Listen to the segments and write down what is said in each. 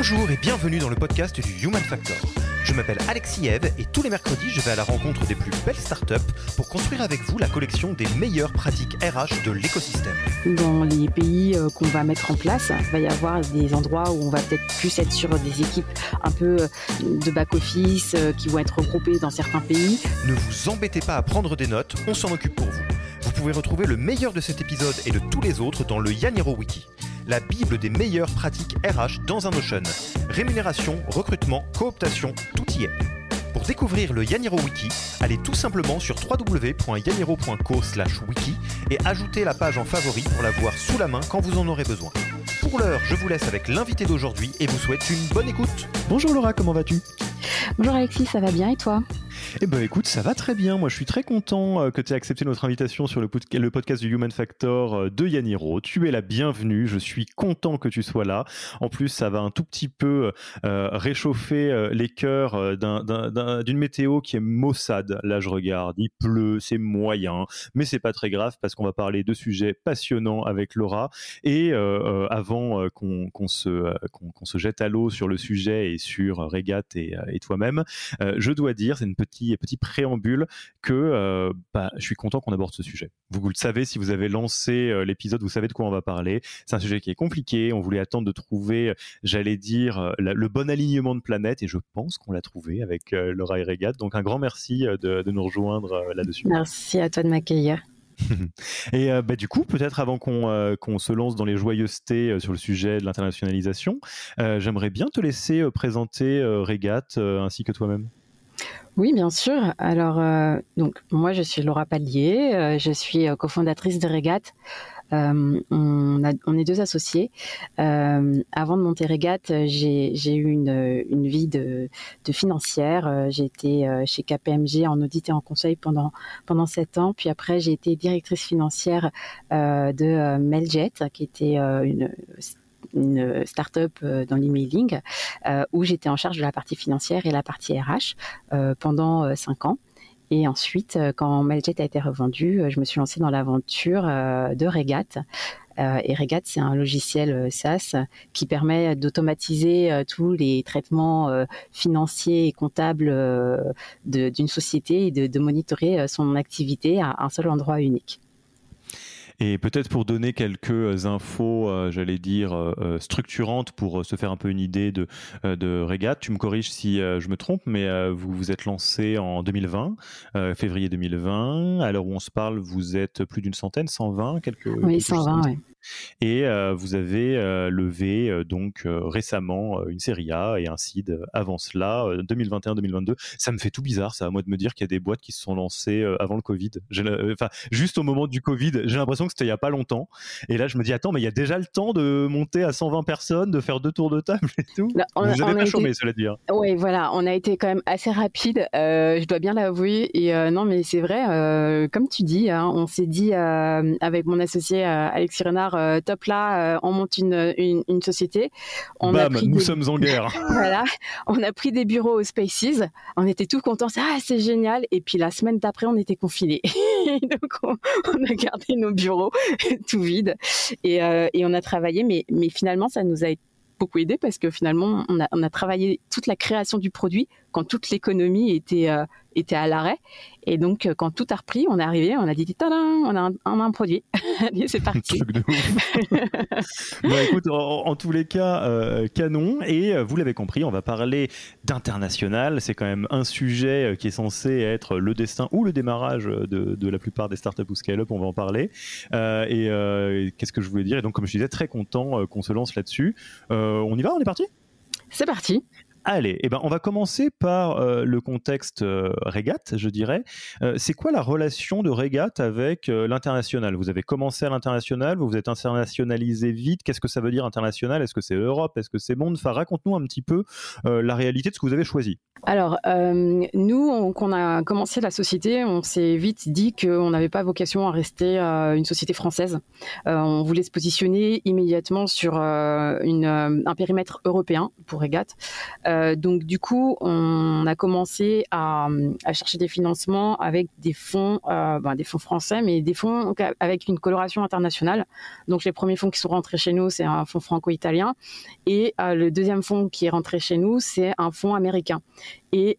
Bonjour et bienvenue dans le podcast du Human Factor. Je m'appelle Alexis Eve et tous les mercredis, je vais à la rencontre des plus belles startups pour construire avec vous la collection des meilleures pratiques RH de l'écosystème. Dans les pays euh, qu'on va mettre en place, il va y avoir des endroits où on va peut-être plus être sur des équipes un peu euh, de back-office euh, qui vont être regroupées dans certains pays. Ne vous embêtez pas à prendre des notes, on s'en occupe pour vous. Vous pouvez retrouver le meilleur de cet épisode et de tous les autres dans le Yaniro Wiki la Bible des meilleures pratiques RH dans un Notion. Rémunération, recrutement, cooptation, tout y est. Pour découvrir le Yaniro Wiki, allez tout simplement sur www.yaniro.co/wiki et ajoutez la page en favori pour la voir sous la main quand vous en aurez besoin. Pour l'heure, je vous laisse avec l'invité d'aujourd'hui et vous souhaite une bonne écoute. Bonjour Laura, comment vas-tu? Bonjour Alexis, ça va bien et toi? Eh ben écoute, ça va très bien. Moi, je suis très content euh, que tu aies accepté notre invitation sur le, podcast du Human Factor euh, de Yaniro. Tu es la bienvenue. Je suis content que tu sois là. En plus, ça va un tout petit peu euh, réchauffer les cœurs d'une météo qui est maussade. Là, je regarde, il pleut, c'est moyen, mais c'est pas très grave parce qu'on va parler de sujets passionnants avec Laura. Et avant qu'on se, jette à l'eau sur le sujet et sur Regat et toi-même, je dois dire, c'est une petite petit, préambule que euh, bah, je suis content qu'on aborde ce sujet. Vous, vous, le savez, si vous avez lancé euh, l'épisode, vous savez de quoi on va parler. C'est un sujet qui est compliqué. On voulait attendre de trouver, j'allais dire, euh, le bon alignement de planètes et je pense qu'on l'a trouvé avec Laura et Regat. Donc un grand merci de, nous rejoindre là-dessus. Merci à toi de m'accueillir. Et bah, du coup, peut-être avant qu'on se lance dans les joyeusetés sur le sujet de l'internationalisation, j'aimerais bien te laisser présenter Regat ainsi que toi-même. Oui, bien sûr. Alors, euh, donc, moi, je suis Laura Pallier, euh, je suis euh, cofondatrice de Régate. On, est deux associés. avant de monter Régate, j'ai eu une, vie de, de financière. J'ai été chez KPMG en audit et en conseil pendant, pendant sept ans. Puis après, j'ai été directrice financière de Meljet, qui était une une start-up euh, dans l'emailing euh, où j'étais en charge de la partie financière et la partie RH euh, pendant cinq ans. Et ensuite, quand Mailjet a été revendu, je me suis lancée dans l'aventure de Regat. et Regat, c'est un logiciel SaaS qui permet d'automatiser tous les traitements financiers et comptables d'une société et de, de monitorer son activité à un seul endroit unique. Et peut-être pour donner quelques infos, euh, j'allais dire, euh, euh, structurantes pour se faire un peu une idée de, de Regat, tu me corriges si je me trompe, mais vous vous êtes lancé en 2020, février 2020. À l'heure où on se parle, vous êtes plus d'une centaine, 120, quelques. Oui, 120, oui. Et vous avez levé donc récemment une série A et un seed avant cela, 2021-2022. Ça me fait tout bizarre, ça, à moi de me dire qu'il y a des boîtes qui se sont lancées avant le Covid. Enfin, juste au moment du Covid, j'ai l'impression que c'était il y a pas longtemps. Et là, je me dis, attends, mais il y a déjà le temps de monter à 120 personnes, de faire deux tours de table et tout. Bah, on, Vous n'avez pas chômé, cela dire. Hein. Oui, voilà, on a été quand même assez rapide, je dois bien l'avouer. Et non, mais c'est vrai, comme tu dis, hein, on s'est dit avec mon associé Alexis Renard, euh, top là, euh, on monte une, une, société. On Bam, nous sommes en guerre. voilà, on a pris des bureaux aux Spaces, on était tout contents, ah c'est génial. Et puis la semaine d'après, on était confinés. Donc on, a gardé nos bureaux tout vides et, euh, et, on a travaillé, mais, mais finalement ça nous a beaucoup aidé parce que finalement on a, on a travaillé toute la création du produit quand toute l'économie était était à l'arrêt. Et donc, euh, quand tout a repris, on est arrivé, on a dit, on a un, un produit. c'est parti. bon, écoute, en, tous les cas, euh, canon. Et euh, vous l'avez compris, on va parler d'international. C'est quand même un sujet qui est censé être le destin ou le démarrage de, de la plupart des startups ou scale-up. On va en parler. et qu'est-ce que je voulais dire? Et donc, comme je disais, très content qu'on se lance là-dessus. on y va? On est parti? C'est parti. Allez, eh ben, on va commencer par euh, le contexte euh, régate, je dirais. Euh, c'est quoi la relation de régate avec l'international? Vous avez commencé à l'international, vous vous êtes internationalisé vite. Qu'est-ce que ça veut dire international? Est-ce que c'est Europe? Est-ce que c'est monde? Enfin, raconte-nous un petit peu la réalité de ce que vous avez choisi. Alors, nous, quand on a commencé la société, on s'est vite dit qu'on n'avait pas vocation à rester une société française. on voulait se positionner immédiatement sur un périmètre européen pour régate. Donc du coup, on a commencé à, chercher des financements avec des fonds, euh, ben, des fonds français, mais des fonds avec une coloration internationale. Donc les premiers fonds qui sont rentrés chez nous, c'est un fonds franco-italien, et euh, le deuxième fonds qui est rentré chez nous, c'est un fonds américain. Et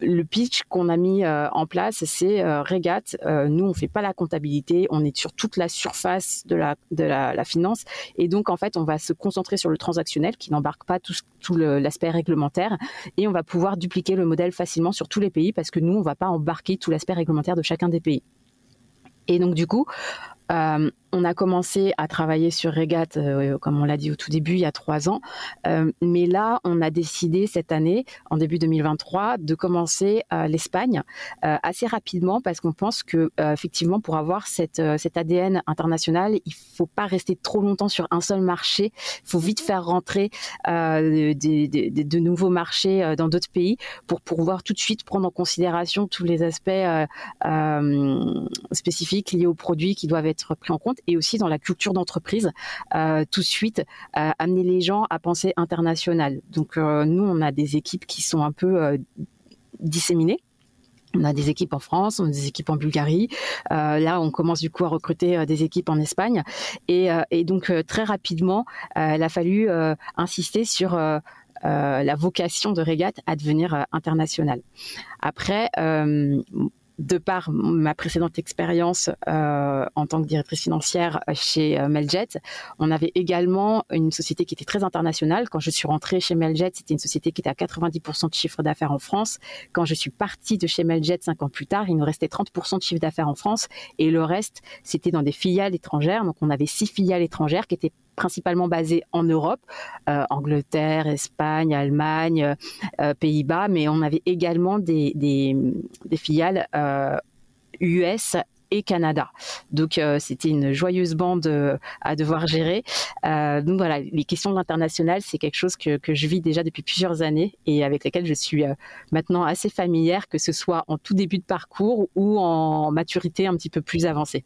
le pitch qu'on a mis euh, en place, c'est euh, Regat. Euh, nous, on fait pas la comptabilité, on est sur toute la surface de la de la, finance, et donc en fait, on va se concentrer sur le transactionnel qui n'embarque pas tout, tout l'aspect réglementaire, et on va pouvoir dupliquer le modèle facilement sur tous les pays parce que nous, on va pas embarquer tout l'aspect réglementaire de chacun des pays. Et donc du coup, euh, on a commencé à travailler sur Regat, euh, comme on l'a dit au tout début, il y a trois ans. Euh, mais là, on a décidé cette année, en début 2023, de commencer l'Espagne assez rapidement parce qu'on pense que effectivement, pour avoir cette, cet ADN international, il faut pas rester trop longtemps sur un seul marché. Il faut vite faire rentrer de nouveaux marchés dans d'autres pays pour pouvoir tout de suite prendre en considération tous les aspects spécifiques liés aux produits qui doivent être pris en compte et aussi dans la culture d'entreprise, euh, tout de suite euh, amener les gens à penser international. Donc euh, nous, on a des équipes qui sont un peu disséminées. On a des équipes en France, on a des équipes en Bulgarie. là, on commence du coup à recruter des équipes en Espagne. Et, et donc, très rapidement, il a fallu insister sur la vocation de Régate à devenir internationale. Après, de par ma précédente expérience euh, en tant que directrice financière chez euh, Meljet, on avait également une société qui était très internationale. Quand je suis rentrée chez Meljet, c'était une société qui était à 90% de chiffre d'affaires en France. Quand je suis partie de chez Meljet cinq ans plus tard, il nous restait 30% de chiffre d'affaires en France et le reste, c'était dans des filiales étrangères. Donc on avait six filiales étrangères qui étaient principalement basé en Europe, euh, Angleterre, Espagne, Allemagne, euh, Pays-Bas, mais on avait également des, filiales US euh, et Canada. Donc c'était une joyeuse bande à devoir gérer. donc voilà, les questions de l'international, c'est quelque chose que, que, je vis déjà depuis plusieurs années et avec lesquelles je suis maintenant assez familière, que ce soit en tout début de parcours ou en maturité un petit peu plus avancée.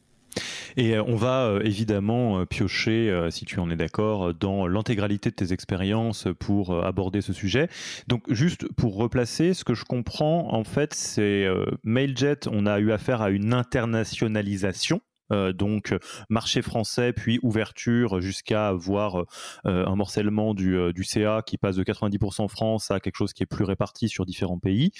Et euh, on va euh, évidemment euh, piocher, si tu en es d'accord, dans l'intégralité de tes expériences pour aborder ce sujet. Donc juste pour replacer, ce que je comprends en fait, c'est Mailjet, on a eu affaire à une internationalisation euh, donc marché français, puis ouverture jusqu'à avoir euh, un morcellement du, euh, CA qui passe de 90% France à quelque chose qui est plus réparti sur différents pays.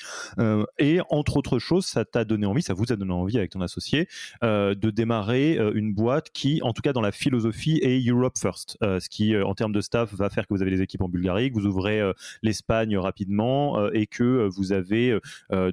et entre autres choses, ça t'a donné envie, ça vous a donné envie avec ton associé de démarrer une boîte qui, en tout cas dans la philosophie, est Europe First, ce qui en termes de staff va faire que vous avez des équipes en Bulgarie, que vous ouvrez l'Espagne rapidement et que vous avez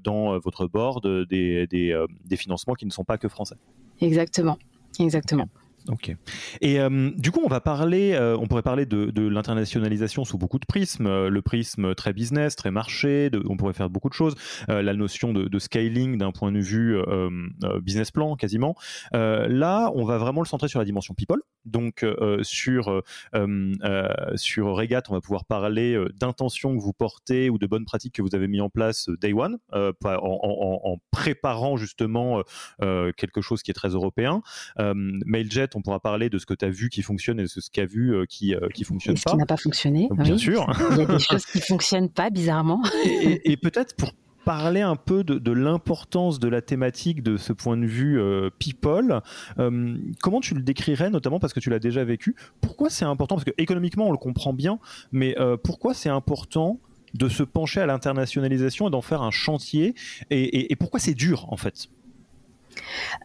dans votre board des financements qui ne sont pas que français. Exactement. Exactement. Ok. Et euh, du coup, on va parler, euh, on pourrait parler de, l'internationalisation sous beaucoup de prismes. Euh, le prisme très business, très marché, on pourrait faire beaucoup de choses. la notion de, scaling d'un point de vue business plan, quasiment. là, on va vraiment le centrer sur la dimension people. Donc, sur, sur Regat, on va pouvoir parler d'intentions que vous portez ou de bonnes pratiques que vous avez mis en place day one, en, en, préparant justement quelque chose qui est très européen. Mailjet, on pourra parler de ce que tu as vu qui fonctionne et de ce qu'a vu euh, qui ne euh, qui fonctionne et ce qui n'a pas fonctionné. Bien sûr. Il y a des choses qui fonctionnent pas bizarrement. et, peut-être pour parler un peu de, l'importance de la thématique de ce point de vue euh, people. comment tu le décrirais, notamment parce que tu l'as déjà vécu? Pourquoi c'est important? Parce que économiquement, on le comprend bien, mais pourquoi c'est important de se pencher à l'internationalisation et d'en faire un chantier? Et, pourquoi c'est dur en fait?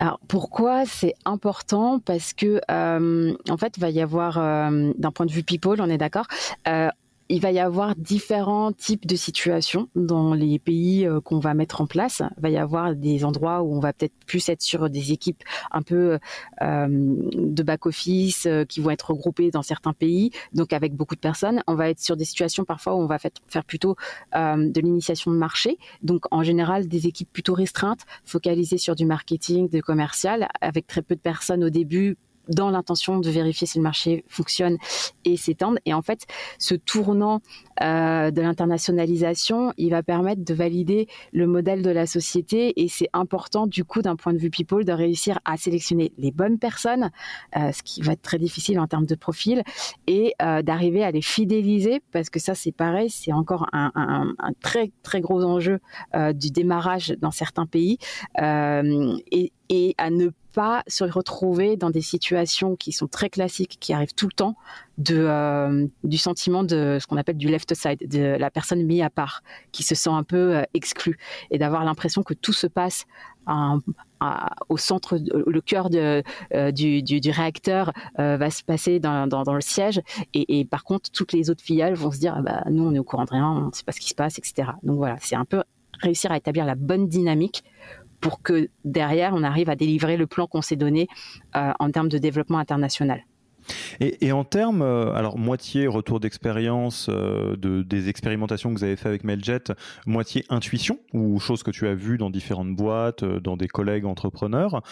Alors pourquoi c'est important? Parce que euh, en fait, il va y avoir, euh, d'un point de vue people, on est d'accord, euh, il va y avoir différents types de situations dans les pays euh, qu'on va mettre en place. Il va y avoir des endroits où on va peut-être plus être sur des équipes un peu euh, de back-office euh, qui vont être regroupées dans certains pays, donc avec beaucoup de personnes. On va être sur des situations parfois où on va faire plutôt de l'initiation de marché, donc en général des équipes plutôt restreintes, focalisées sur du marketing, de commercial, avec très peu de personnes au début dans l'intention de vérifier si le marché fonctionne et s'étendre. Et en fait, ce tournant euh, de l'internationalisation, il va permettre de valider le modèle de la société et c'est important du coup d'un point de vue people de réussir à sélectionner les bonnes personnes, euh, ce qui va être très difficile en termes de profil, et euh, d'arriver à les fidéliser parce que ça c'est pareil, c'est encore un, très très gros enjeu du démarrage dans certains pays et, et à ne pas se retrouver dans des situations qui sont très classiques, qui arrivent tout le temps, euh, du sentiment de ce qu'on appelle du left side, de la personne mise à part, qui se sent un peu euh, exclue, et d'avoir l'impression que tout se passe au centre, le cœur euh, du, réacteur va se passer dans, dans, le siège, et, par contre, toutes les autres filiales vont se dire, ah bah, nous, on est au courant de rien, on ne sait pas ce qui se passe, etc. Donc voilà, c'est un peu réussir à établir la bonne dynamique pour que derrière, on arrive à délivrer le plan qu'on s'est donné euh, en termes de développement international. Et, en termes, euh, alors moitié retour d'expérience euh, de, des expérimentations que vous avez fait avec Mailjet, moitié intuition ou chose que tu as vu dans différentes boîtes, dans des collègues entrepreneurs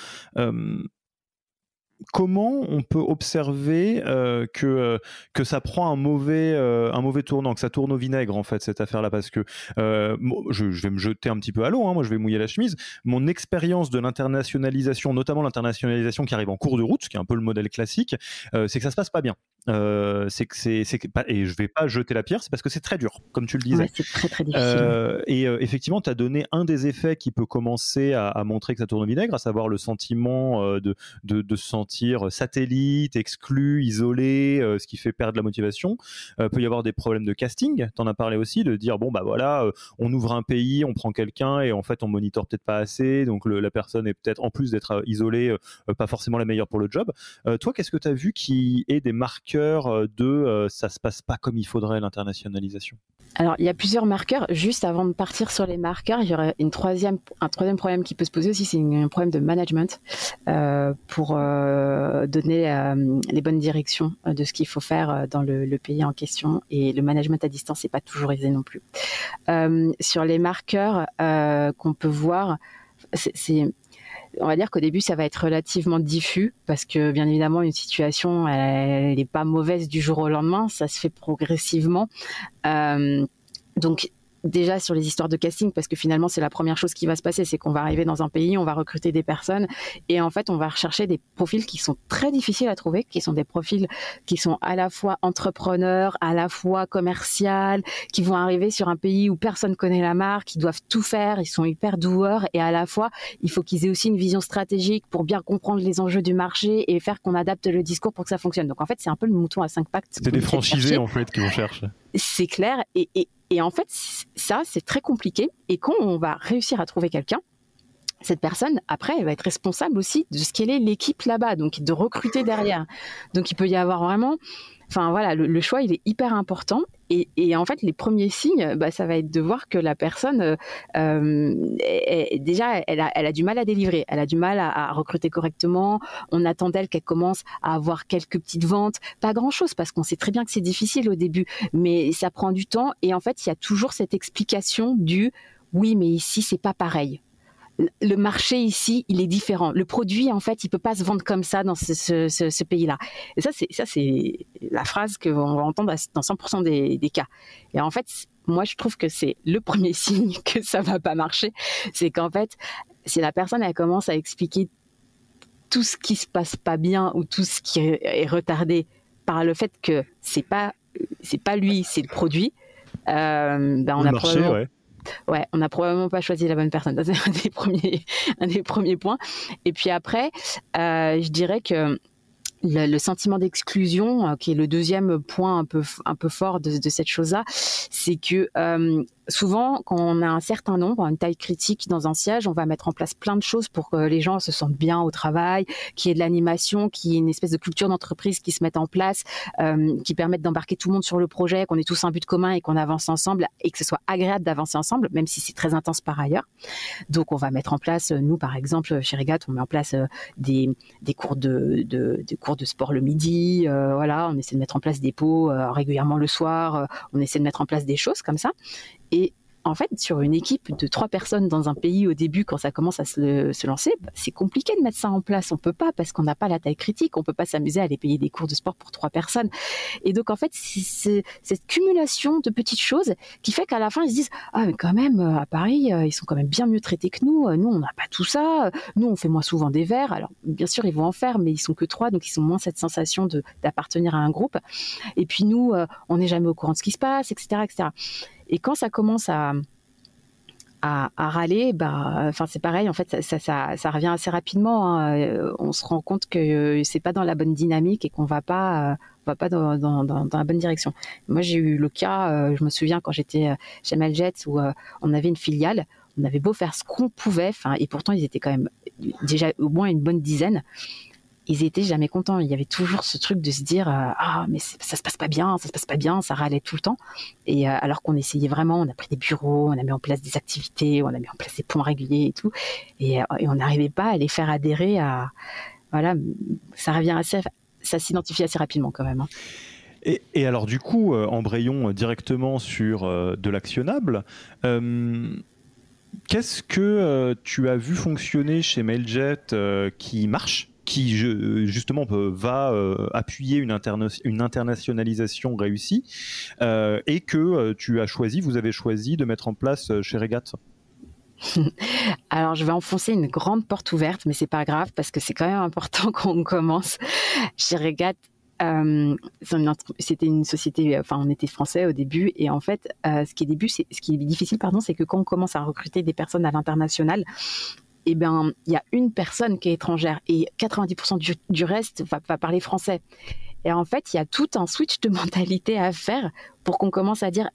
comment on peut observer euh, que euh, que ça prend un mauvais euh, un mauvais tournant, que ça tourne au vinaigre en fait cette affaire-là? Parce que je, vais me jeter un petit peu à l'eau, hein, moi je vais mouiller la chemise. Mon expérience de l'internationalisation, notamment l'internationalisation qui arrive en cours de route, ce qui est un peu le modèle classique, c'est que ça se passe pas bien. C'est que c'est et je vais pas jeter la pierre, c'est parce que c'est très dur, comme tu le disais. c'est très très difficile. Et effectivement, tu as donné un des effets qui peut commencer à, à, montrer que ça tourne au vinaigre, à savoir le sentiment de, de, de, se sentir satellite, exclu, isolé, ce qui fait perdre la motivation. peut y avoir des problèmes de casting. T'en as parlé aussi, de dire bon bah voilà, on ouvre un pays, on prend quelqu'un et en fait on monitor peut-être pas assez, donc la personne est peut-être en plus d'être isolée, pas forcément la meilleure pour le job. toi, qu'est-ce que tu as vu qui est des marques euh, de euh, ça se passe pas comme il faudrait l'internationalisation? Alors, il y a plusieurs marqueurs. Juste avant de partir sur les marqueurs, il y aurait une troisième, un troisième problème qui peut se poser aussi, c'est un problème de management euh, pour donner les bonnes directions de ce qu'il faut faire dans le, pays en question. Et le management à distance, c'est pas toujours aisé non plus. sur les marqueurs qu'on peut voir, on va dire qu'au début, ça va être relativement diffus parce que, bien évidemment, une situation, elle n'est pas mauvaise du jour au lendemain. Ça se fait progressivement. Euh, donc, déjà sur les histoires de casting parce que finalement c'est la première chose qui va se passer c'est qu'on va arriver dans un pays on va recruter des personnes et en fait on va rechercher des profils qui sont très difficiles à trouver qui sont des profils qui sont à la fois entrepreneurs à la fois commercial qui vont arriver sur un pays où personne connaît la marque qui doivent tout faire ils sont hyper doueurs et à la fois il faut qu'ils aient aussi une vision stratégique pour bien comprendre les enjeux du marché et faire qu'on adapte le discours pour que ça fonctionne. Donc en fait c'est un peu le mouton à cinq pattes c'est des franchisés en fait qui vont chercher c'est clair et, et et en fait, ça, c'est très compliqué. Et quand on va réussir à trouver quelqu'un, cette personne, après, elle va être responsable aussi de ce qu'elle est l'équipe là-bas, donc de recruter derrière. Donc il peut y avoir vraiment, enfin voilà, le, choix il est hyper important. Et, en fait, les premiers signes, bah, ça va être de voir que la personne, euh, euh, déjà, elle a, du mal à délivrer, elle a du mal à, recruter correctement. On attend d'elle qu'elle commence à avoir quelques petites ventes, pas grand-chose, parce qu'on sait très bien que c'est difficile au début, mais ça prend du temps. Et en fait, il y a toujours cette explication du oui, mais ici, c'est pas pareil le marché ici, il est différent. Le produit, en fait, il peut pas se vendre comme ça dans ce, pays-là. Et ça, c'est ça, c'est la phrase que on va entendre dans 100% des, cas. Et en fait, moi, je trouve que c'est le premier signe que ça va pas marcher, c'est qu'en fait, si la personne elle commence à expliquer tout ce qui se passe pas bien ou tout ce qui est retardé par le fait que c'est pas c'est pas lui, c'est le produit. Euh, ben on a marché, ouais ouais, on n'a probablement pas choisi la bonne personne. C'est un des premiers, un des premiers points. Et puis après, euh, je dirais que le, sentiment d'exclusion, euh, qui est le deuxième point un peu un peu fort de, cette chose-là, c'est que euh, souvent, quand on a un certain nombre, une taille critique dans un siège, on va mettre en place plein de choses pour que les gens se sentent bien au travail, qu'il y ait de l'animation, qu'il y ait une espèce de culture d'entreprise qui se mette en place, euh, qui permette d'embarquer tout le monde sur le projet, qu'on ait tous un but commun et qu'on avance ensemble et que ce soit agréable d'avancer ensemble, même si c'est très intense par ailleurs. Donc, on va mettre en place, nous par exemple, chez Regat, on met en place des, des cours de, sport le midi, euh, voilà, on essaie de mettre en place des pots euh, régulièrement le soir, euh, on essaie de mettre en place des choses comme ça. Et en fait, sur une équipe de trois personnes dans un pays au début, quand ça commence à se, lancer, bah, c'est compliqué de mettre ça en place. On peut pas parce qu'on n'a pas la taille critique. On peut pas s'amuser à aller payer des cours de sport pour trois personnes. Et donc, en fait, c'est cette cumulation de petites choses qui fait qu'à la fin, ils se disent ah mais quand même à Paris, euh, ils sont quand même bien mieux traités que nous. Nous, on n'a pas tout ça. Nous, on fait moins souvent des verres. Alors, bien sûr, ils vont en faire, mais ils sont que trois, donc ils ont moins cette sensation d'appartenir à un groupe. Et puis nous, euh, on n'est jamais au courant de ce qui se passe, etc., etc. Et quand ça commence à, à, râler, bah, c'est pareil. En fait, ça, ça, revient assez rapidement. Hein. Euh, on se rend compte que euh, c'est pas dans la bonne dynamique et qu'on va pas, euh, va pas dans, dans, dans, la bonne direction. Moi, j'ai eu le cas. je me souviens quand j'étais chez Maljets où on avait une filiale. On avait beau faire ce qu'on pouvait, et pourtant ils étaient quand même déjà au moins une bonne dizaine ils étaient jamais contents. Il y avait toujours ce truc de se dire euh, ah mais ça se passe pas bien, ça se passe pas bien, ça râlait tout le temps. Et euh, alors qu'on essayait vraiment, on a pris des bureaux, on a mis en place des activités, on a mis en place des points réguliers et tout, et, euh, on n'arrivait pas à les faire adhérer à voilà, ça revient assez, ça s'identifie assez rapidement quand même. Hein. Et, alors du coup, embrayons directement sur de l'actionnable. Qu'est-ce que tu as vu fonctionner chez Mailjet qui marche? Qui justement va euh, appuyer une, une, internationalisation réussie euh, et que euh, tu as choisi, vous avez choisi de mettre en place chez Regat Alors, je vais enfoncer une grande porte ouverte, mais c'est pas grave parce que c'est quand même important qu'on commence. Chez Regat, c'était une société, enfin, on était français au début, et en fait, ce qui est début, ce qui est difficile, pardon, c'est que quand on commence à recruter des personnes à l'international, eh ben, il y a une personne qui est étrangère et 90% du, reste va, va, parler français. Et en fait, il y a tout un switch de mentalité à faire pour qu'on commence à dire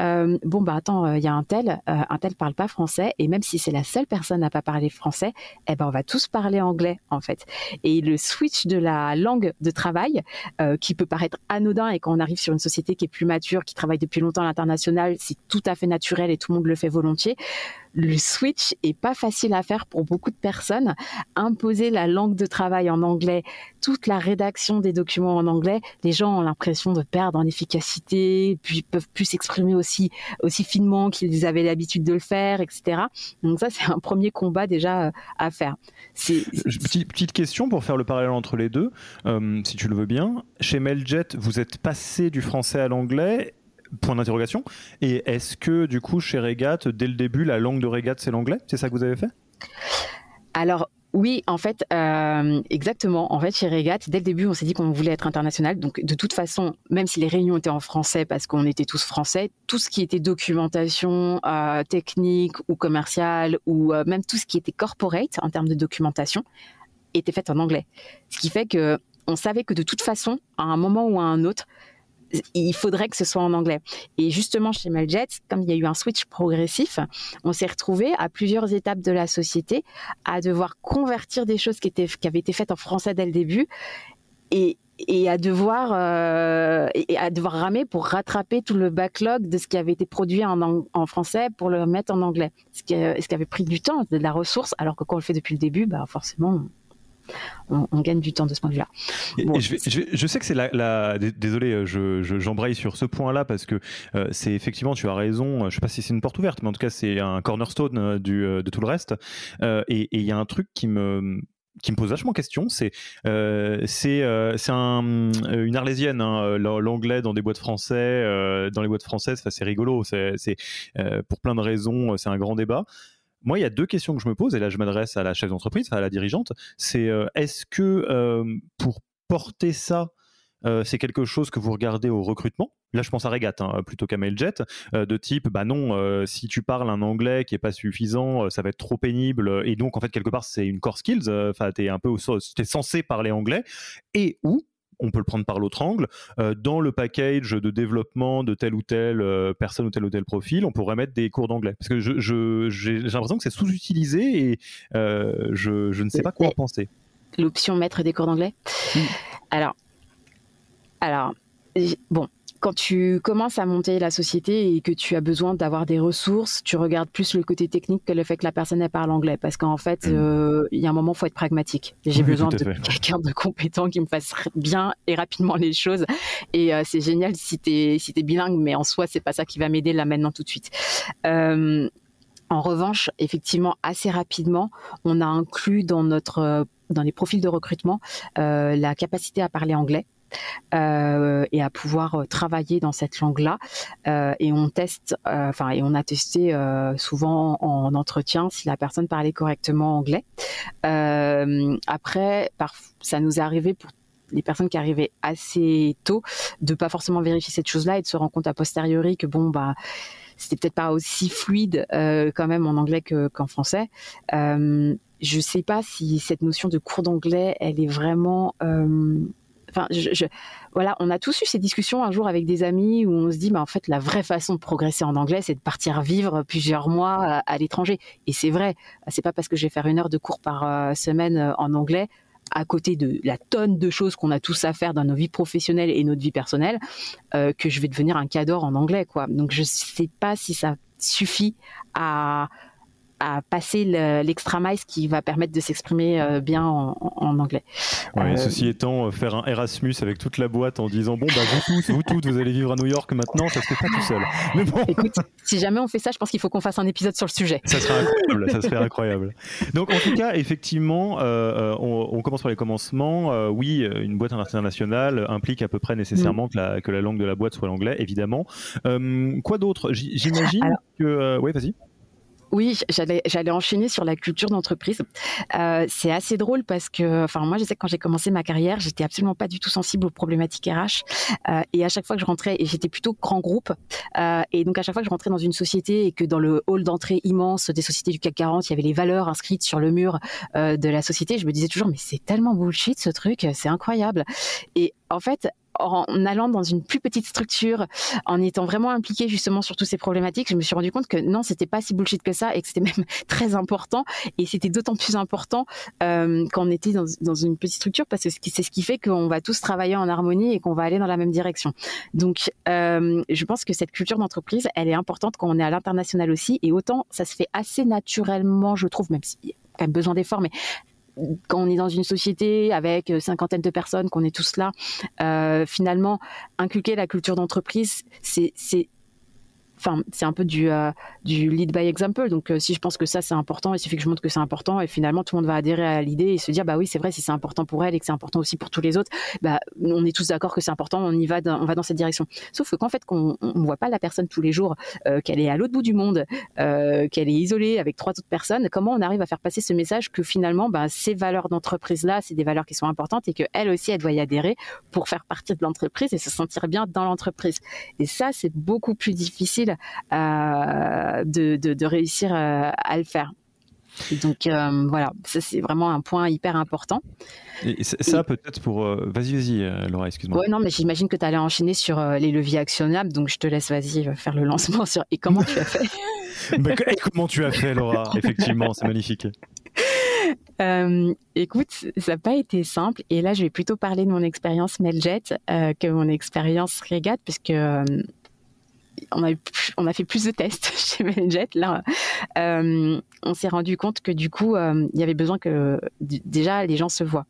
euh, bon bah attends, il euh, y a un tel, euh, un tel parle pas français et même si c'est la seule personne à pas parler français, eh ben on va tous parler anglais en fait. Et le switch de la langue de travail qui peut paraître anodin et quand on arrive sur une société qui est plus mature, qui travaille depuis longtemps à l'international, c'est tout à fait naturel et tout le monde le fait volontiers le switch est pas facile à faire pour beaucoup de personnes. Imposer la langue de travail en anglais, toute la rédaction des documents en anglais, les gens ont l'impression de perdre en efficacité, puis peuvent plus s'exprimer aussi aussi finement qu'ils avaient l'habitude de le faire, etc. Donc ça, c'est un premier combat déjà euh, à faire. Petite, petite, question pour faire le parallèle entre les deux, euh, si tu le veux bien. Chez Mailjet, vous êtes passé du français à l'anglais Point d'interrogation. Et est-ce que du coup chez Regat, dès le début, la langue de Regat c'est l'anglais? C'est ça que vous avez fait? Alors oui, en fait, euh, exactement. En fait, chez Regat, dès le début, on s'est dit qu'on voulait être international. Donc, de toute façon, même si les réunions étaient en français parce qu'on était tous français, tout ce qui était documentation euh, technique ou commerciale ou euh, même tout ce qui était corporate en termes de documentation était fait en anglais. Ce qui fait que on savait que de toute façon, à un moment ou à un autre, il faudrait que ce soit en anglais. Et justement, chez Mailjet, comme il y a eu un switch progressif, on s'est retrouvé à plusieurs étapes de la société à devoir convertir des choses qui, avaient été faites en français dès le début et, à devoir euh, à devoir ramer pour rattraper tout le backlog de ce qui avait été produit en, français pour le mettre en anglais ce qui, ce qui avait pris du temps de la ressource alors que quand on le fait depuis le début bah forcément on, gagne du temps de ce point de vue-là. je, sais que c'est la, désolé, euh, j'embraye sur ce point-là parce que euh, c'est effectivement, tu as raison. Je sais pas si c'est une porte ouverte, mais en tout cas c'est un cornerstone euh, de tout le reste. et il y a un truc qui me qui me pose vachement question, c'est c'est une arlésienne, hein, l'anglais dans des boîtes français, dans les boîtes françaises, c'est rigolo, c'est pour plein de raisons, c'est un grand débat. Moi, il y a deux questions que je me pose, et là je m'adresse à la chef d'entreprise, à la dirigeante, c'est euh, est-ce que euh, pour porter ça, c'est quelque chose que vous regardez au recrutement? Là, je pense à Regat hein, plutôt qu'à Mailjet, de type, bah non, si tu parles un anglais qui est pas suffisant, ça va être trop pénible. Et donc, en fait, quelque part, c'est une core skills. Enfin, tu es un peu, es censé parler anglais. Et ou on peut le prendre par l'autre angle. Euh, dans le package de développement de telle ou telle euh, personne ou tel ou tel profil, on pourrait mettre des cours d'anglais. Parce que j'ai l'impression que c'est sous-utilisé et euh, je, ne sais pas quoi en penser. L'option mettre des cours d'anglais? Alors, alors, bon, quand tu commences à monter la société et que tu as besoin d'avoir des ressources, tu regardes plus le côté technique que le fait que la personne elle parle anglais. Parce qu'en fait, mm. euh, il y a un moment, il faut être pragmatique. J'ai besoin de quelqu'un de compétent qui me fasse bien et rapidement les choses. Et euh, c'est génial si tu es, si bilingue, mais en soi, c'est pas ça qui va m'aider là maintenant tout de suite. Euh, en revanche, effectivement, assez rapidement, on a inclus dans notre dans les profils de recrutement la capacité à parler anglais. Euh, et à pouvoir euh, travailler dans cette langue-là. Euh, et on teste, enfin, et on a testé souvent en entretien si la personne parlait correctement anglais. après, ça nous est arrivé pour les personnes qui arrivaient assez tôt de pas forcément vérifier cette chose-là et de se rendre compte a posteriori que bon bah c'était peut-être pas aussi fluide quand même en anglais qu'en français. Euh, je sais pas si cette notion de cours d'anglais, elle est vraiment Enfin, voilà, on a tous eu ces discussions un jour avec des amis où on se dit, mais en fait, la vraie façon de progresser en anglais, c'est de partir vivre plusieurs mois à, l'étranger. Et c'est vrai, c'est pas parce que je vais faire une heure de cours par euh, semaine euh, en anglais à côté de la tonne de choses qu'on a tous à faire dans nos vies professionnelles et notre vie personnelle, euh, que je vais devenir un cador en anglais, quoi. Donc je sais pas si ça suffit à à passer l'extra mile qui va permettre de s'exprimer euh, bien en, anglais. Euh, ceci étant, euh, faire un Erasmus avec toute la boîte en disant bon bah vous tous, vous toutes, vous allez vivre à New York maintenant, ça se fait pas tout seul. Mais bon. Écoute, si jamais on fait ça, je pense qu'il faut qu'on fasse un épisode sur le sujet. Ça serait incroyable, ça serait incroyable. Donc en tout cas, effectivement, on, commence par les commencements. oui, une boîte internationale implique à peu près nécessairement que, la, que la langue de la boîte soit l'anglais, évidemment. quoi d'autre? J'imagine que. oui, vas-y. Oui, j'allais, enchaîner sur la culture d'entreprise. Euh, c'est assez drôle parce que, enfin, moi, je sais que quand j'ai commencé ma carrière, j'étais absolument pas du tout sensible aux problématiques RH. Euh, et à chaque fois que je rentrais, et j'étais plutôt grand groupe, euh, et donc à chaque fois que je rentrais dans une société et que dans le hall d'entrée immense des sociétés du CAC 40, il y avait les valeurs inscrites sur le mur de la société, je me disais toujours, mais c'est tellement bullshit ce truc, c'est incroyable. Et en fait, en allant dans une plus petite structure, en étant vraiment impliqué justement sur toutes ces problématiques, je me suis rendu compte que non, c'était pas si bullshit que ça et que c'était même très important. Et c'était d'autant plus important euh, quand on était dans, une petite structure parce que c'est ce qui fait qu'on va tous travailler en harmonie et qu'on va aller dans la même direction. Donc, euh, je pense que cette culture d'entreprise, elle est importante quand on est à l'international aussi. Et autant, ça se fait assez naturellement, je trouve, même a quand même besoin d'efforts, mais quand on est dans une société avec euh, cinquantaine de personnes, qu'on est tous là, euh, finalement, inculquer la culture d'entreprise, c'est enfin, c'est un peu du, euh, du lead by example. Donc, euh, si je pense que ça, c'est important, il suffit que je montre que c'est important, et finalement, tout le monde va adhérer à l'idée et se dire, bah oui, c'est vrai, si c'est important pour elle et que c'est important aussi pour tous les autres, bah, on est tous d'accord que c'est important, on y va, dans, on va dans cette direction. Sauf que qu'en fait, qu'on ne voit pas la personne tous les jours, euh, qu'elle est à l'autre bout du monde, qu'elle est isolée avec trois autres personnes, comment on arrive à faire passer ce message que finalement, bah, ces valeurs d'entreprise-là, c'est des valeurs qui sont importantes et qu'elle aussi, elle doit y adhérer pour faire partie de l'entreprise et se sentir bien dans l'entreprise. Et ça, c'est beaucoup plus difficile euh, de, réussir euh, à le faire. donc euh, voilà, ça c'est vraiment un point hyper important. Et ça, peut-être pour. Vas-y, vas-y, Laura, excuse-moi. Ouais, non, mais j'imagine que tu allais enchaîner sur les leviers actionnables, donc je te laisse, vas-y, faire le lancement sur. Et comment tu as fait et comment tu as fait, Laura? Effectivement, c'est magnifique. écoute, ça n'a pas été simple. Et là, je vais plutôt parler de mon expérience Meljet que mon expérience Regat, puisque on a, fait plus de tests chez Meljet. Là, euh, on s'est rendu compte que du coup, euh, il y avait besoin que déjà les gens se voient.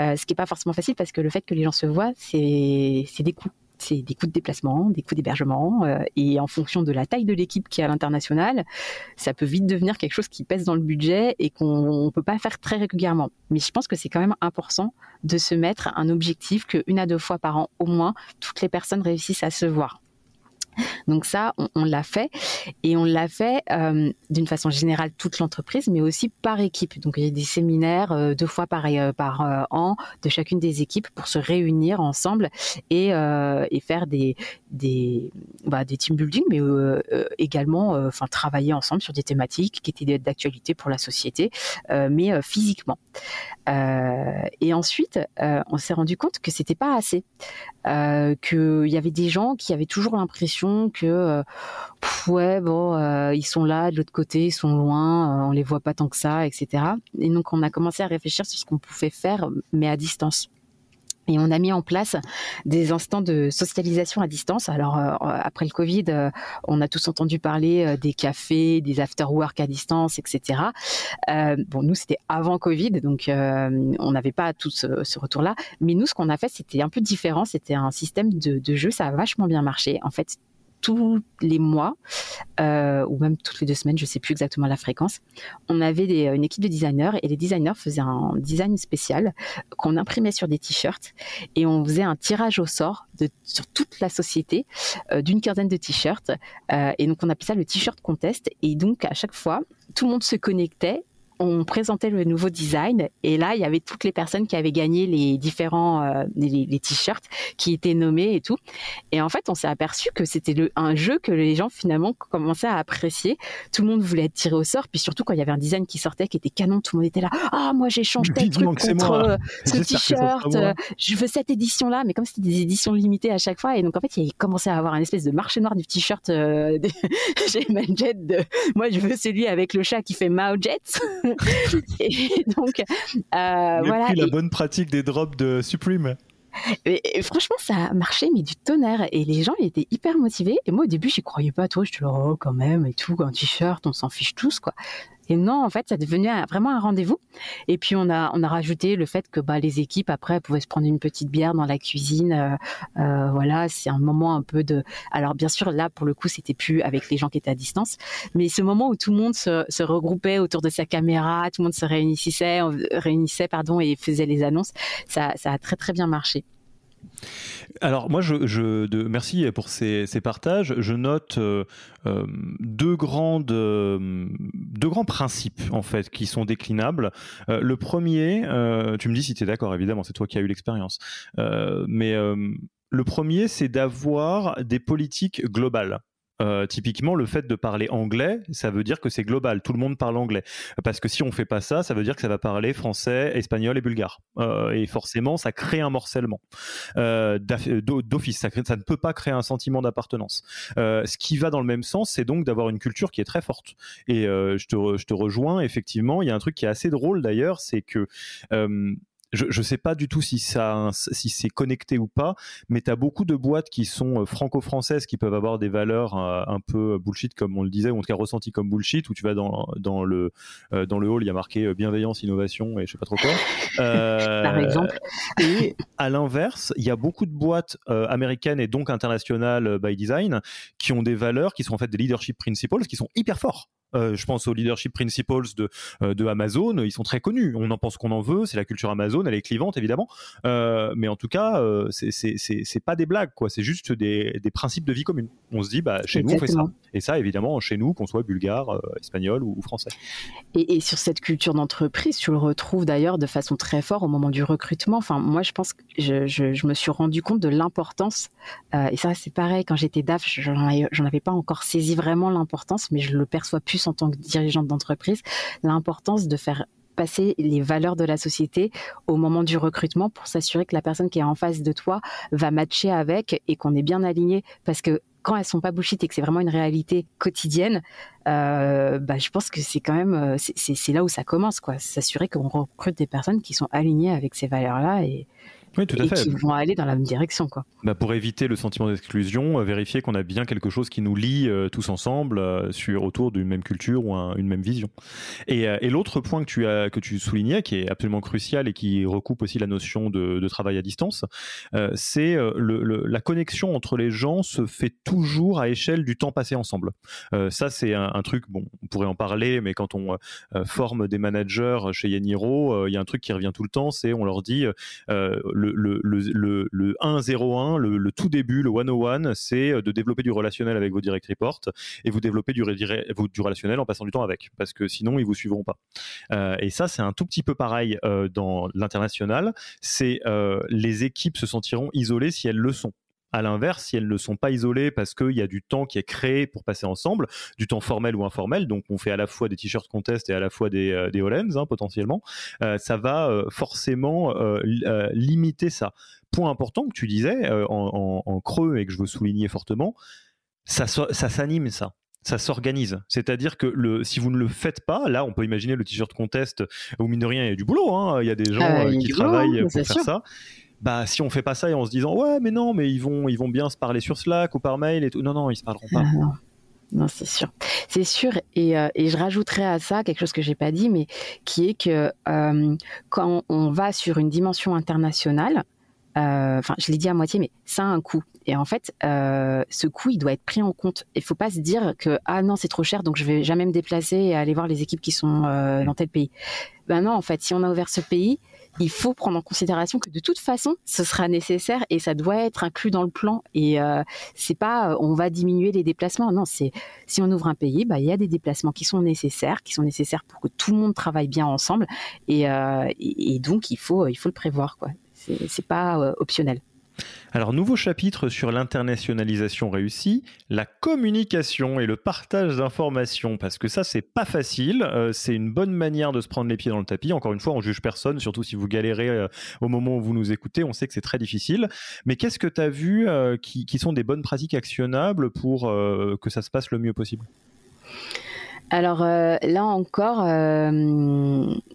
Euh, ce qui n'est pas forcément facile parce que le fait que les gens se voient, c'est des coûts. C'est des coûts de déplacement, des coûts d'hébergement, et en fonction de la taille de l'équipe qui est à l'international, ça peut vite devenir quelque chose qui pèse dans le budget et qu'on ne peut pas faire très régulièrement. Mais je pense que c'est quand même important de se mettre un objectif que une à deux fois par an au moins, toutes les personnes réussissent à se voir. Donc ça, on, l'a fait et on l'a fait d'une façon générale toute l'entreprise, mais aussi par équipe. Donc il y a des séminaires deux fois par, par an de chacune des équipes pour se réunir ensemble et, et faire des des, bah, des team building, mais également enfin travailler ensemble sur des thématiques qui étaient d'actualité pour la société, mais physiquement. et ensuite, on s'est rendu compte que c'était pas assez, qu'il y avait des gens qui avaient toujours l'impression que ouais bon ils sont là de l'autre côté, ils sont loin, on les voit pas tant que ça, etc. Et donc on a commencé à réfléchir sur ce qu'on pouvait faire, mais à distance. Et on a mis en place des instants de socialisation à distance. Alors euh, après le Covid, euh, on a tous entendu parler euh, des cafés, des after-work à distance, etc. bon, nous c'était avant Covid, donc on n'avait pas tout ce, retour-là. Mais nous, ce qu'on a fait, c'était un peu différent. C'était un système de, de jeu. Ça a vachement bien marché. En fait, tous les mois, euh, ou même toutes les deux semaines, je ne sais plus exactement la fréquence, on avait une équipe de designers et les designers faisaient un design spécial qu'on imprimait sur des t-shirts et on faisait un tirage au sort de, sur toute la société euh, d'une quinzaine de t-shirts. Euh, et donc on appelait ça le t-shirt contest. Et donc à chaque fois, tout le monde se connectait on présentait le nouveau design et là il y avait toutes les personnes qui avaient gagné les différents euh, les, t-shirts qui étaient nommés et tout. Et en fait on s'est aperçu que c'était un jeu que les gens finalement commençaient à apprécier. Tout le monde voulait être tiré au sort puis surtout quand il y avait un design qui sortait qui était canon tout le monde était là ah moi j'échange tel truc contre euh, ce t-shirt euh, je veux cette édition là mais comme c'était des éditions limitées à chaque fois et donc en fait il commençait à avoir un espèce de marché noir du t-shirt chez Manjet de moi je veux celui avec le chat qui fait Mao Jets et donc, euh, voilà. la bonne pratique des drops de Supreme. Et, franchement, ça a marché, mais du tonnerre. Et les gens, ils étaient hyper motivés. Et moi, au début, j'y croyais pas trop. Je te oh, quand même, et tout, un t-shirt, on s'en fiche tous, quoi. Et non, en fait, ça devenu vraiment un rendez-vous. Et puis on a on a rajouté le fait que bah, les équipes après pouvaient se prendre une petite bière dans la cuisine. Euh, euh, voilà, c'est un moment un peu de. Alors bien sûr, là pour le coup, c'était plus avec les gens qui étaient à distance, mais ce moment où tout le monde se, se regroupait autour de sa caméra, tout le monde se réunissait, réunissait pardon et faisait les annonces, ça ça a très très bien marché. Alors moi, je, merci pour ces, partages. Je note euh, euh, deux euh, deux grands principes en fait qui sont déclinables. le premier, tu me dis si tu es d'accord, évidemment, c'est toi qui as eu l'expérience. mais le premier, c'est d'avoir des politiques globales. Euh, typiquement, le fait de parler anglais, ça veut dire que c'est global. Tout le monde parle anglais. Parce que si on fait pas ça, ça veut dire que ça va parler français, espagnol et bulgare. Euh, et forcément, ça crée un morcellement euh, d'office. Ça, ne peut pas créer un sentiment d'appartenance. ce qui va dans le même sens, c'est donc d'avoir une culture qui est très forte. Et je, te, rejoins. Effectivement, il y a un truc qui est assez drôle d'ailleurs, c'est que je ne sais pas du tout si, ça, si c'est connecté ou pas, mais tu as beaucoup de boîtes qui sont euh, franco-françaises qui peuvent avoir des valeurs euh, un peu bullshit, comme on le disait, ou en tout cas ressenties comme bullshit, où tu vas dans, dans, le, euh, dans le hall, il y a marqué bienveillance, innovation et je sais pas trop quoi. Par exemple. Et à l'inverse, il y a beaucoup de boîtes américaines et donc internationales by design qui ont des valeurs qui sont en fait des leadership principles qui sont hyper forts. Euh, je pense aux leadership principles de, euh, de Amazon. Ils sont très connus. On en pense qu'on en veut. C'est la culture Amazon. Elle est clivante, évidemment. Euh, mais en tout cas, c'est pas des blagues, quoi. C'est juste des, des, principes de vie commune. On se dit, bah, chez nous, on fait ça. Et ça, évidemment, chez nous, qu'on soit bulgare, espagnol ou, français. Et, sur cette culture d'entreprise, tu le retrouves d'ailleurs de façon très forte au moment du recrutement. Enfin, moi, je pense que je, je, me suis rendu compte de l'importance. et ça, c'est pareil. Quand j'étais DAF, j'en avais pas encore saisi vraiment l'importance, mais je le perçois plus en tant que dirigeante d'entreprise, l'importance de faire passer les valeurs de la société au moment du recrutement pour s'assurer que la personne qui est en face de toi va matcher avec et qu'on est bien aligné. Parce que quand elles sont pas bullshit et que c'est vraiment une réalité quotidienne, euh, bah, je pense que c'est quand même euh, c'est là où ça commence quoi, s'assurer qu'on recrute des personnes qui sont alignées avec ces valeurs là et, oui, tout à et fait. qui vont aller dans la même direction. Quoi. Bah pour éviter le sentiment d'exclusion, euh, vérifier qu'on a bien quelque chose qui nous lie euh, tous ensemble euh, sur, autour d'une même culture ou une même vision. Et, et l'autre point que tu, as, que tu soulignais, qui est absolument crucial et qui recoupe aussi la notion de, de travail à distance, c'est le, la connexion entre les gens se fait toujours à échelle du temps passé ensemble. ça, c'est un, truc, bon, on pourrait en parler, mais quand on forme des managers chez Yaniro, il y a un truc qui revient tout le temps, c'est on leur dit le, le, le, le 101, le, le, tout début, le 101, c'est de développer du relationnel avec vos direct reports et vous développez du, du relationnel en passant du temps avec, parce que sinon ils vous suivront pas. et ça, c'est un tout petit peu pareil dans l'international. C'est les équipes se sentiront isolées si elles le sont. À l'inverse, si elles ne sont pas isolées parce qu'il y a du temps qui est créé pour passer ensemble, du temps formel ou informel, donc on fait à la fois des t-shirts contest et à la fois des, euh, des hein, potentiellement, euh, ça va euh, forcément limiter ça. Point important que tu disais en, creux et que je veux souligner fortement, ça, ça s'anime ça ça s'organise. C'est-à-dire que le, si vous ne le faites pas, là, on peut imaginer le t-shirt contest où mine de rien, il y a du boulot. Hein. Il y a des gens qui travaillent pour faire ça bah si on fait pas ça et en se disant ouais mais non mais ils vont ils vont bien se parler sur Slack ou par mail et tout non non ils se parleront pas ah, non. c'est sûr. C'est sûr. Et, euh, et, je rajouterais à ça quelque chose que j'ai pas dit, mais qui est que euh, quand on va sur une dimension internationale, euh, enfin, je l'ai dit à moitié, mais ça a un coût. Et en fait, ce coût, il doit être pris en compte. Il faut pas se dire que ah non, c'est trop cher, donc je vais jamais me déplacer et aller voir les équipes qui sont dans tel pays. Ben non, en fait, si on a ouvert ce pays, il faut prendre en considération que de toute façon, ce sera nécessaire et ça doit être inclus dans le plan. Et euh, c'est pas, euh, on va diminuer les déplacements. Non, c'est si on ouvre un pays, bah il y a des déplacements qui sont nécessaires, qui sont nécessaires pour que tout le monde travaille bien ensemble. Et, euh, et, donc il faut, il faut le prévoir quoi. C'est pas optionnel. Alors, nouveau chapitre sur l'internationalisation réussie, la communication et le partage d'informations, parce que ça, c'est pas facile. Euh, c'est une bonne manière de se prendre les pieds dans le tapis. Encore une fois, on juge personne, surtout si vous galérez euh, au moment où vous nous écoutez. On sait que c'est très difficile. Mais qu'est-ce que tu as vu euh, qui, sont des bonnes pratiques actionnables pour que ça se passe le mieux possible? Alors euh, là encore, euh,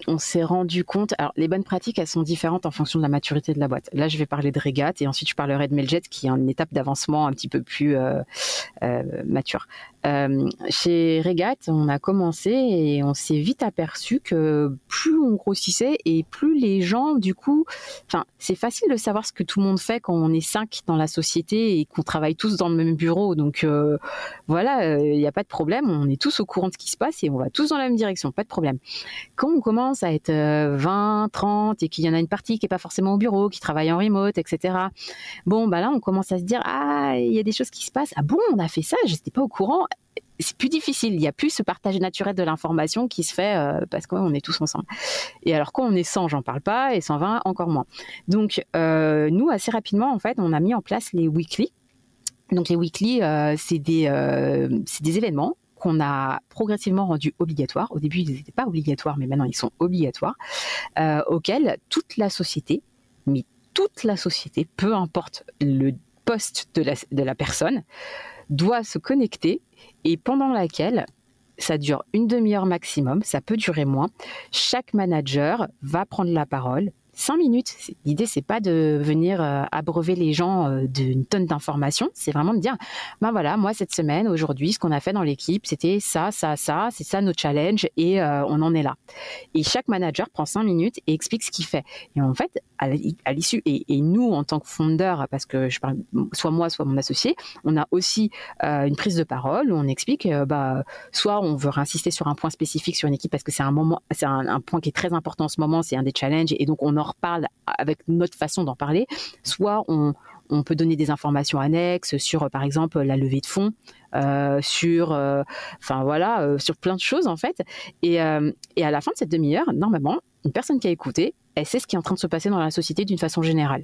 on s'est rendu compte. Alors les bonnes pratiques, elles sont différentes en fonction de la maturité de la boîte. Là, je vais parler de Regat et ensuite je parlerai de Mailjet, qui est une étape d'avancement un petit peu plus euh, mature. Chez Regat, on a commencé et on s'est vite aperçu que plus on grossissait et plus les gens, du coup, enfin, c'est facile de savoir ce que tout le monde fait quand on est cinq dans la société et qu'on travaille tous dans le même bureau. Donc voilà, il n'y a pas de problème, on est tous au courant de qui se passe et on va tous dans la même direction, pas de problème. Quand on commence à être 20, euh, 30 et qu'il y en a une partie qui est pas forcément au bureau, qui travaille en remote, etc. Bon, bah là, on commence à se dire ah, il y a des choses qui se passent. Ah bon, on a fait ça, je n'étais pas au courant. C'est plus difficile. Il y a plus ce partage naturel de l'information qui se fait euh, parce qu'on est tous ensemble. Et alors quand on est 100, j'en parle pas, et 120 encore moins. Donc euh, nous, assez rapidement, en fait, on a mis en place les weekly. Donc les weekly, c'est des, des événements qu'on a progressivement rendu obligatoires. Au début, ils n'étaient pas obligatoires, mais maintenant ils sont obligatoires, euh, auxquels toute la société, mais toute la société, peu importe le poste de la, de la personne, doit se connecter et pendant laquelle ça dure une demi-heure maximum, ça peut durer moins. Chaque manager va prendre la parole, cinq minutes. L'idée, c'est pas de venir euh, abreuver les gens euh, d'une tonne d'informations. C'est vraiment de dire, ben voilà, moi cette semaine, aujourd'hui, ce qu'on a fait dans l'équipe, c'était ça, ça, ça, c'est ça nos challenges et euh, on en est là. Et chaque manager prend cinq minutes et explique ce qu'il fait. Et en fait, à l'issue, et, nous en tant que fondeur, parce que je parle, soit moi, soit mon associé, on a aussi une prise de parole où on explique, bah, soit on veut insister sur un point spécifique sur une équipe parce que c'est un moment, c'est un, point qui est très important en ce moment, c'est un des challenges, et donc on en reparle avec notre façon d'en parler, soit on, peut donner des informations annexes sur, par exemple, la levée de fonds, euh, sur, euh, voilà, euh, sur plein de choses en fait. Et à la fin de cette demi-heure, normalement, une personne qui a écouté, elle sait ce qui est en train de se passer dans la société d'une façon générale.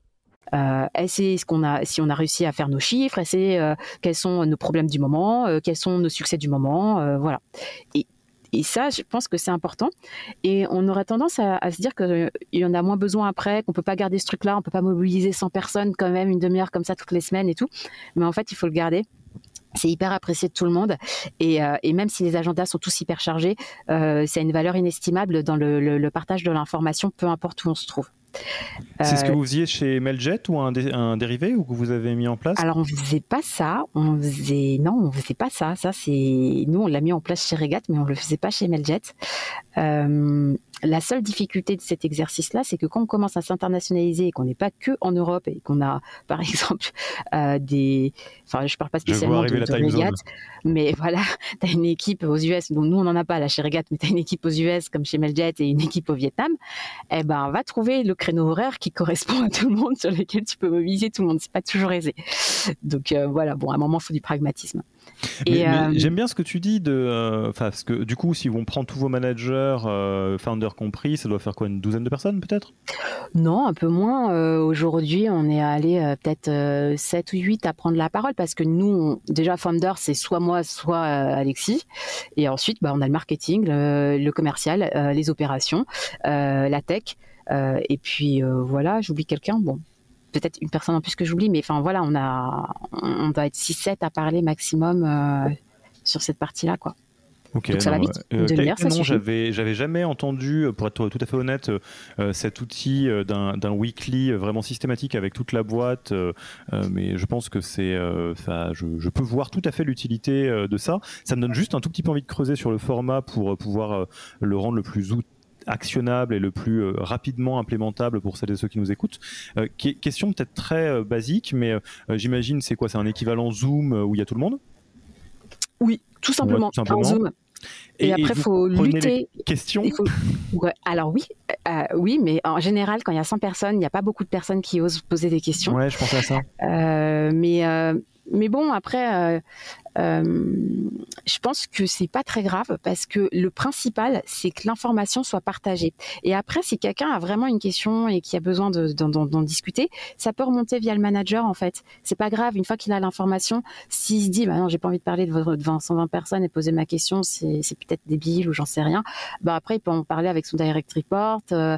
Euh, ce qu'on a, si on a réussi à faire nos chiffres, essayer euh, quels sont nos problèmes du moment, euh, quels sont nos succès du moment, euh, voilà. Et, et, ça, je pense que c'est important. Et on aurait tendance à, à se dire qu'il y en a moins besoin après, qu'on peut pas garder ce truc-là, on peut pas mobiliser 100 personnes quand même une demi-heure comme ça toutes les semaines et tout. Mais en fait, il faut le garder c'est hyper apprécié de tout le monde et, euh, et, même si les agendas sont tous hyper chargés, euh, c'est une valeur inestimable dans le, le, le partage de l'information, peu importe où on se trouve. C'est ce que vous faisiez chez Meljet ou un, un, dérivé ou que vous avez mis en place? Alors on faisait pas ça, on faisait non, on faisait pas ça. Ça c'est nous on l'a mis en place chez Regat, mais on le faisait pas chez Meljet. Euh, la seule difficulté de cet exercice-là, c'est que quand on commence à s'internationaliser et qu'on n'est pas que en Europe et qu'on a, par exemple, euh, des, enfin, je parle pas spécialement de, de mais voilà, tu as une équipe aux US, dont nous on n'en a pas là chez Regat, mais tu as une équipe aux US comme chez Meljet et une équipe au Vietnam, eh ben, va trouver le créneau horaire qui correspond à tout le monde, sur lequel tu peux mobiliser tout le monde. C'est pas toujours aisé. Donc euh, voilà, bon, à un moment, il faut du pragmatisme. Euh, j'aime bien ce que tu dis de, euh, parce que du coup, si on prend tous vos managers, euh, founders compris, ça doit faire quoi, une douzaine de personnes peut-être? Non, un peu moins. Aujourd'hui, on est allé peut-être 7 ou 8 à prendre la parole parce que nous, déjà founder, c'est soit moi, soit Alexis, et ensuite, bah, on a le marketing, le, commercial, les opérations, la tech. et puis voilà, j'oublie quelqu'un. Bon, peut-être une personne en plus que j'oublie, mais enfin voilà, on a, on doit être 6-7 à parler maximum euh, sur cette partie-là, quoi. Donc ça va vite. Euh, non, j'avais, j'avais jamais entendu, pour être tout à fait honnête, euh, cet outil d'un, weekly vraiment systématique avec toute la boîte. mais je pense que c'est, ça, je, je, peux voir tout à fait l'utilité de ça. Ça me donne juste un tout petit peu envie de creuser sur le format pour pouvoir le rendre le plus utile actionnable et le plus euh, rapidement implémentable pour celles et ceux qui nous écoutent. Euh, question peut-être très euh, basique, mais j'imagine c'est quoi C'est un équivalent Zoom où il y a tout le monde? Oui, tout simplement. Zoom. Et, après, il faut lutter. Questions? Alors oui, oui, mais en général, quand il y a 100 personnes, il n'y a pas beaucoup de personnes qui osent poser des questions. Ouais, je pensais à ça. mais mais bon, après, je pense que c'est pas très grave parce que le principal, c'est que l'information soit partagée. Et après, si quelqu'un a vraiment une question et qui a besoin d'en discuter, ça peut remonter via le manager en fait. C'est pas grave. Une fois qu'il a l'information, s'il se dit, bah non, j'ai pas envie de parler de votre 120 personnes et poser ma question, c'est peut-être débile ou j'en sais rien. Bah après, il peut en parler avec son direct report euh,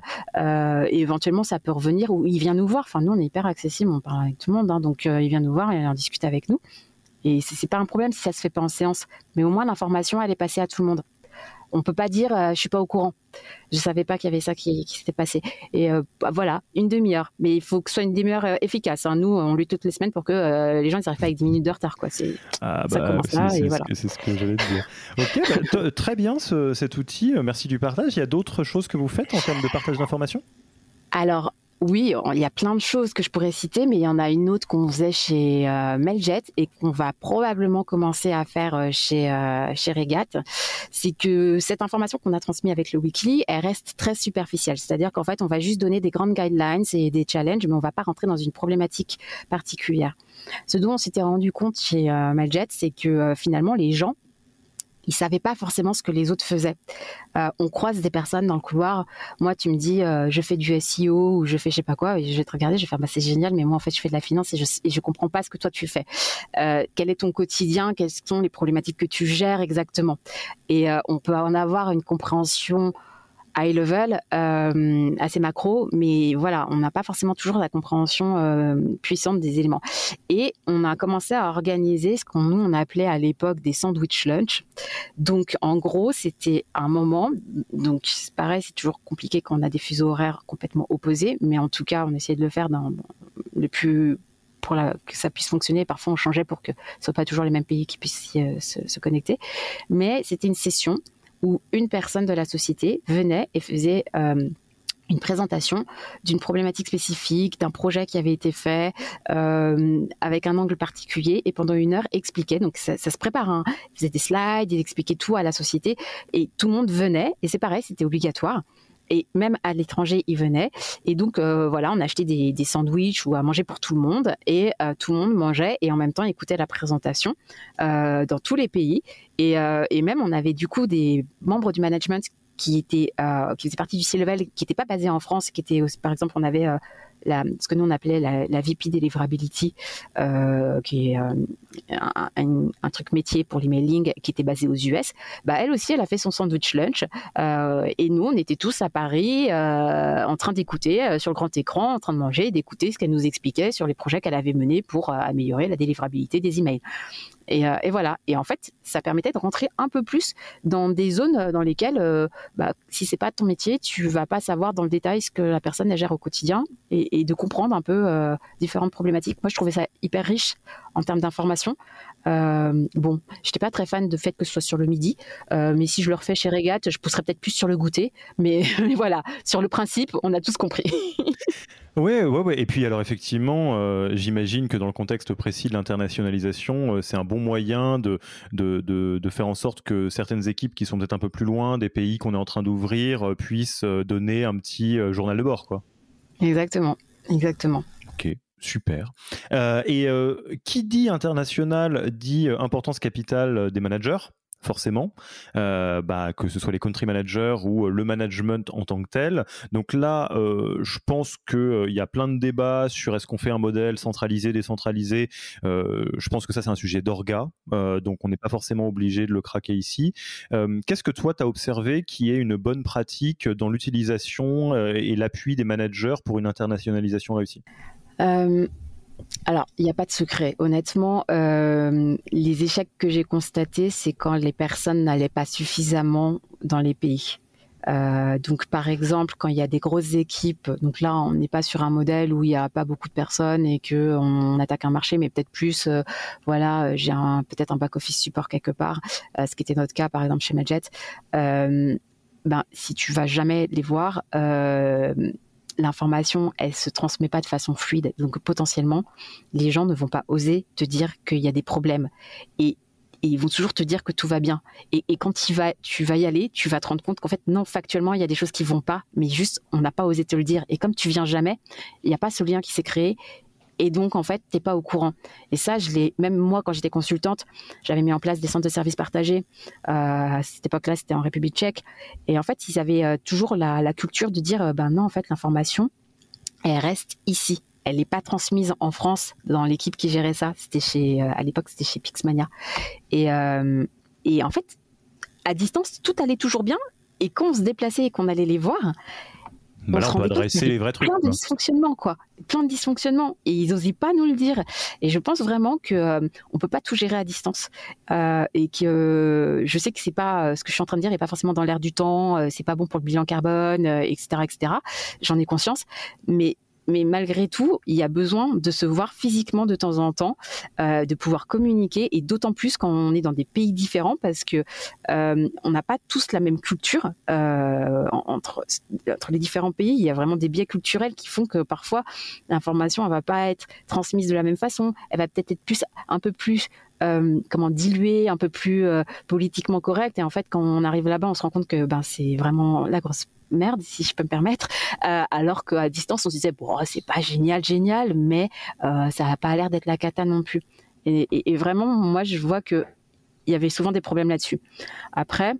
et éventuellement, ça peut revenir ou il vient nous voir. Enfin, nous, on est hyper accessible, on parle avec tout le monde, hein, donc il vient nous voir et on discute avec nous. Et c'est pas un problème si ça se fait pas en séance, mais au moins l'information elle est passée à tout le monde. On peut pas dire euh, je suis pas au courant, je savais pas qu'il y avait ça qui, s'était passé. Et euh, bah, voilà, une demi-heure, mais il faut que ce soit une demi-heure euh, efficace. Hein. Nous, on lutte toutes les semaines pour que les gens ils arrivent pas avec 10 minutes de retard, quoi. C'est ah, ça bah, voilà. C'est ce que j'allais dire. Ok, bah, très bien cet outil. Merci du partage. Il y a d'autres choses que vous faites en termes de partage d'informations? Alors, oui, il y a plein de choses que je pourrais citer, mais il y en a une autre qu'on faisait chez euh, Meljet et qu'on va probablement commencer à faire euh, chez euh, chez Regat. C'est que cette information qu'on a transmise avec le weekly, elle reste très superficielle. C'est-à-dire qu'en fait, on va juste donner des grandes guidelines et des challenges, mais on va pas rentrer dans une problématique particulière. Ce dont on s'était rendu compte chez Meljet, c'est que finalement les gens ils savaient pas forcément ce que les autres faisaient. Euh, on croise des personnes dans le couloir. Moi, tu me dis, euh, je fais du SEO ou je fais je sais pas quoi, et je vais te regarder, je vais faire, bah, c'est génial, mais moi, en fait, je fais de la finance et je, et je comprends pas ce que toi tu fais. Euh, quel est ton quotidien? Quelles sont les problématiques que tu gères exactement? Et on peut en avoir une compréhension high level, euh, assez macro, mais voilà, on n'a pas forcément toujours la compréhension euh, puissante des éléments. Et on a commencé à organiser ce qu'on nous on appelait à l'époque des sandwich lunch. Donc en gros, c'était un moment. Donc pareil, c'est toujours compliqué quand on a des fuseaux horaires complètement opposés, mais en tout cas, on essayait de le faire dans le plus pour que ça puisse fonctionner. Parfois, on changeait pour que ce soit pas toujours les mêmes pays qui puissent euh, se, connecter. Mais c'était une session où une personne de la société venait et faisait euh, une présentation d'une problématique spécifique, d'un projet qui avait été fait euh, avec un angle particulier et pendant une heure expliquait. Donc ça, se prépare, hein. il faisait des slides, il expliquait tout à la société et tout le monde venait et c'est pareil, c'était obligatoire et même à l'étranger, ils venaient. Et donc, euh, voilà, on achetait des, des sandwichs ou à manger pour tout le monde. Et euh, tout le monde mangeait et en même temps écoutait la présentation euh, dans tous les pays. Et, même, on avait du coup des membres du management qui étaient, qui faisaient partie du C-Level, qui n'étaient pas basés en France, qui étaient, par exemple, on avait ce que nous on appelait la, la VP Deliverability, euh, qui est euh, un, truc métier pour l'emailing qui était basé aux US, bah, elle aussi, elle a fait son sandwich lunch. Euh, et nous, on était tous à Paris en train d'écouter sur le grand écran, en train de manger et d'écouter ce qu'elle nous expliquait sur les projets qu'elle avait menés pour améliorer la délivrabilité des emails. Et, et, voilà. Et en fait, ça permettait de rentrer un peu plus dans des zones dans lesquelles, bah, si c'est pas ton métier, tu vas pas savoir dans le détail ce que la personne gère au quotidien et, de comprendre un peu différentes problématiques. Moi, je trouvais ça hyper riche en termes d'information. Euh, bon, j'étais pas très fan de fait que ce soit sur le midi, euh, mais si je le refais chez Regat, je pousserais peut-être plus sur le goûter. Mais, voilà, sur le principe, on a tous compris. Ouais, ouais, ouais. Et puis alors effectivement, euh, j'imagine que dans le contexte précis de l'internationalisation, euh, c'est un bon moyen de, de, de, de, faire en sorte que certaines équipes qui sont peut-être un peu plus loin des pays qu'on est en train d'ouvrir euh, puissent donner un petit journal de bord, quoi. Exactement, exactement. Ok. Super. Et qui dit international dit importance capitale des managers? Forcément, bah, que ce soit les country managers ou le management en tant que tel. Donc là, je pense qu'il il y a plein de débats sur est-ce qu'on fait un modèle centralisé, décentralisé. je pense que ça, c'est un sujet d'orga, donc on n'est pas forcément obligé de le craquer ici. Qu'est-ce que toi, tu as observé qui est une bonne pratique dans l'utilisation et l'appui des managers pour une internationalisation réussie? Euh, alors, il n'y a pas de secret. Honnêtement, euh, les échecs que j'ai constatés, c'est quand les personnes n'allaient pas suffisamment dans les pays. Euh, donc, par exemple, quand il y a des grosses équipes, donc là, on n'est pas sur un modèle où il n'y a pas beaucoup de personnes et que on attaque un marché, mais peut-être plus, voilà, j'ai peut-être un back office support quelque part, ce qui était notre cas, par exemple, chez Majet. ben, si tu vas jamais les voir, l'information, elle se transmet pas de façon fluide. Donc potentiellement, les gens ne vont pas oser te dire qu'il y a des problèmes. Et, ils vont toujours te dire que tout va bien. Et, quand tu vas, y aller, tu vas te rendre compte qu'en fait, non, factuellement, il y a des choses qui vont pas, mais juste, on n'a pas osé te le dire. Et comme tu viens jamais, il n'y a pas ce lien qui s'est créé et donc en fait t'es pas au courant. Et ça je l'ai même moi quand j'étais consultante j'avais mis en place des centres de services partagés. Euh, à cette époque-là c'était en République tchèque. Et en fait ils avaient euh, toujours la, culture de dire euh, ben non en fait l'information elle reste ici. Elle n'est pas transmise en France dans l'équipe qui gérait ça. C'était chez à l'époque c'était chez Pixmania. Et et en fait à distance tout allait toujours bien. Et quand on se déplaçait et qu'on allait les voir bah on, doit adresser les vrais trucs. Plein de dysfonctionnements, quoi. Plein de dysfonctionnements. Et ils n'osaient pas nous le dire. Et je pense vraiment que euh, on peut pas tout gérer à distance. Euh, et que euh, je sais que c'est pas ce que je suis en train de dire n'est pas forcément dans l'air du temps. c'est pas bon pour le bilan carbone, etc., etc. J'en ai conscience. Mais mais malgré tout, il y a besoin de se voir physiquement de temps en temps, euh, de pouvoir communiquer, et d'autant plus quand on est dans des pays différents, parce que euh, on n'a pas tous la même culture euh, entre, entre les différents pays. Il y a vraiment des biais culturels qui font que parfois l'information, elle va pas être transmise de la même façon. Elle va peut-être être plus, un peu plus euh, comment diluée, un peu plus euh, politiquement correcte. Et en fait, quand on arrive là-bas, on se rend compte que ben c'est vraiment la grosse merde, si je peux me permettre, euh, alors qu'à distance, on se disait, bon, c'est pas génial, génial, mais euh, ça n'a pas l'air d'être la cata non plus. Et, vraiment, moi, je vois que il y avait souvent des problèmes là-dessus. Après,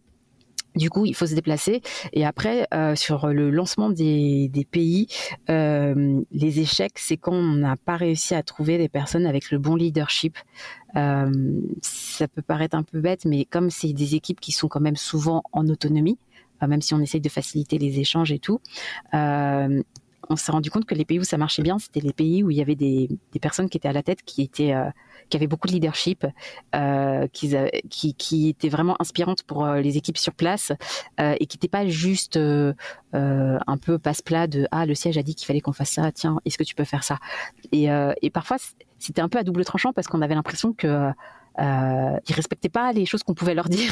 du coup, il faut se déplacer. Et après, euh, sur le lancement des, pays, les échecs, c'est quand on n'a pas réussi à trouver des personnes avec le bon leadership. ça peut paraître un peu bête, mais comme c'est des équipes qui sont quand même souvent en autonomie, même si on essaye de faciliter les échanges et tout. Euh, on s'est rendu compte que les pays où ça marchait bien, c'était les pays où il y avait des, personnes qui étaient à la tête, qui étaient euh, avaient beaucoup de leadership, euh, qui, étaient vraiment inspirantes pour les équipes sur place et qui n'étaient pas juste un peu passe-plat de ah le siège a dit qu'il fallait qu'on fasse ça, tiens est-ce que tu peux faire ça? Et parfois c'était un peu à double tranchant parce qu'on avait l'impression que euh, ils respectaient pas les choses qu'on pouvait leur dire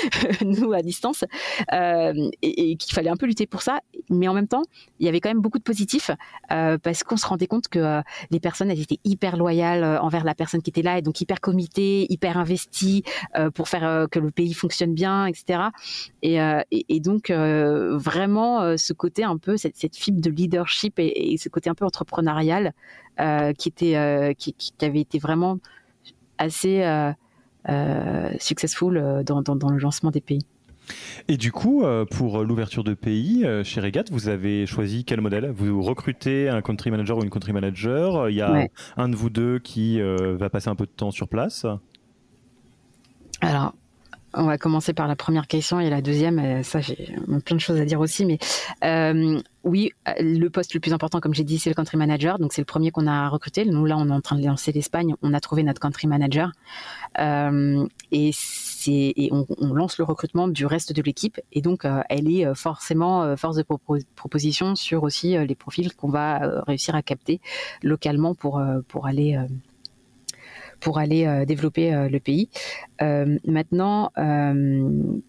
nous à distance euh, et, qu'il fallait un peu lutter pour ça. Mais en même temps il y avait quand même beaucoup de positifs euh, parce qu'on se rendait compte que euh, les personnes elles étaient hyper loyales euh, envers la personne qui était là et donc hyper committées hyper investies pour faire que le pays fonctionne bien etc et, et, et donc vraiment ce côté un peu cette, cette fibre de leadership et, et, ce côté un peu entrepreneurial qui était qui, qui avait été vraiment assez euh, euh, successful euh, dans, dans, le lancement des pays. Et du coup, pour l'ouverture de pays, chez Regat, vous avez choisi quel modèle? Vous recrutez un country manager ou une country manager? Il y a un de vous deux qui va passer un peu de temps sur place? Alors, on va commencer par la première question et la deuxième. Euh, ça, j'ai plein de choses à dire aussi, mais euh, oui, le poste le plus important, comme j'ai dit, c'est le country manager. Donc c'est le premier qu'on a recruté. Nous là, on est en train de lancer l'Espagne. On a trouvé notre country manager euh, et c'est on, lance le recrutement du reste de l'équipe. Et donc elle est forcément force de proposition sur aussi les profils qu'on va réussir à capter localement pour pour aller pour aller euh, développer euh, le pays. Euh, maintenant,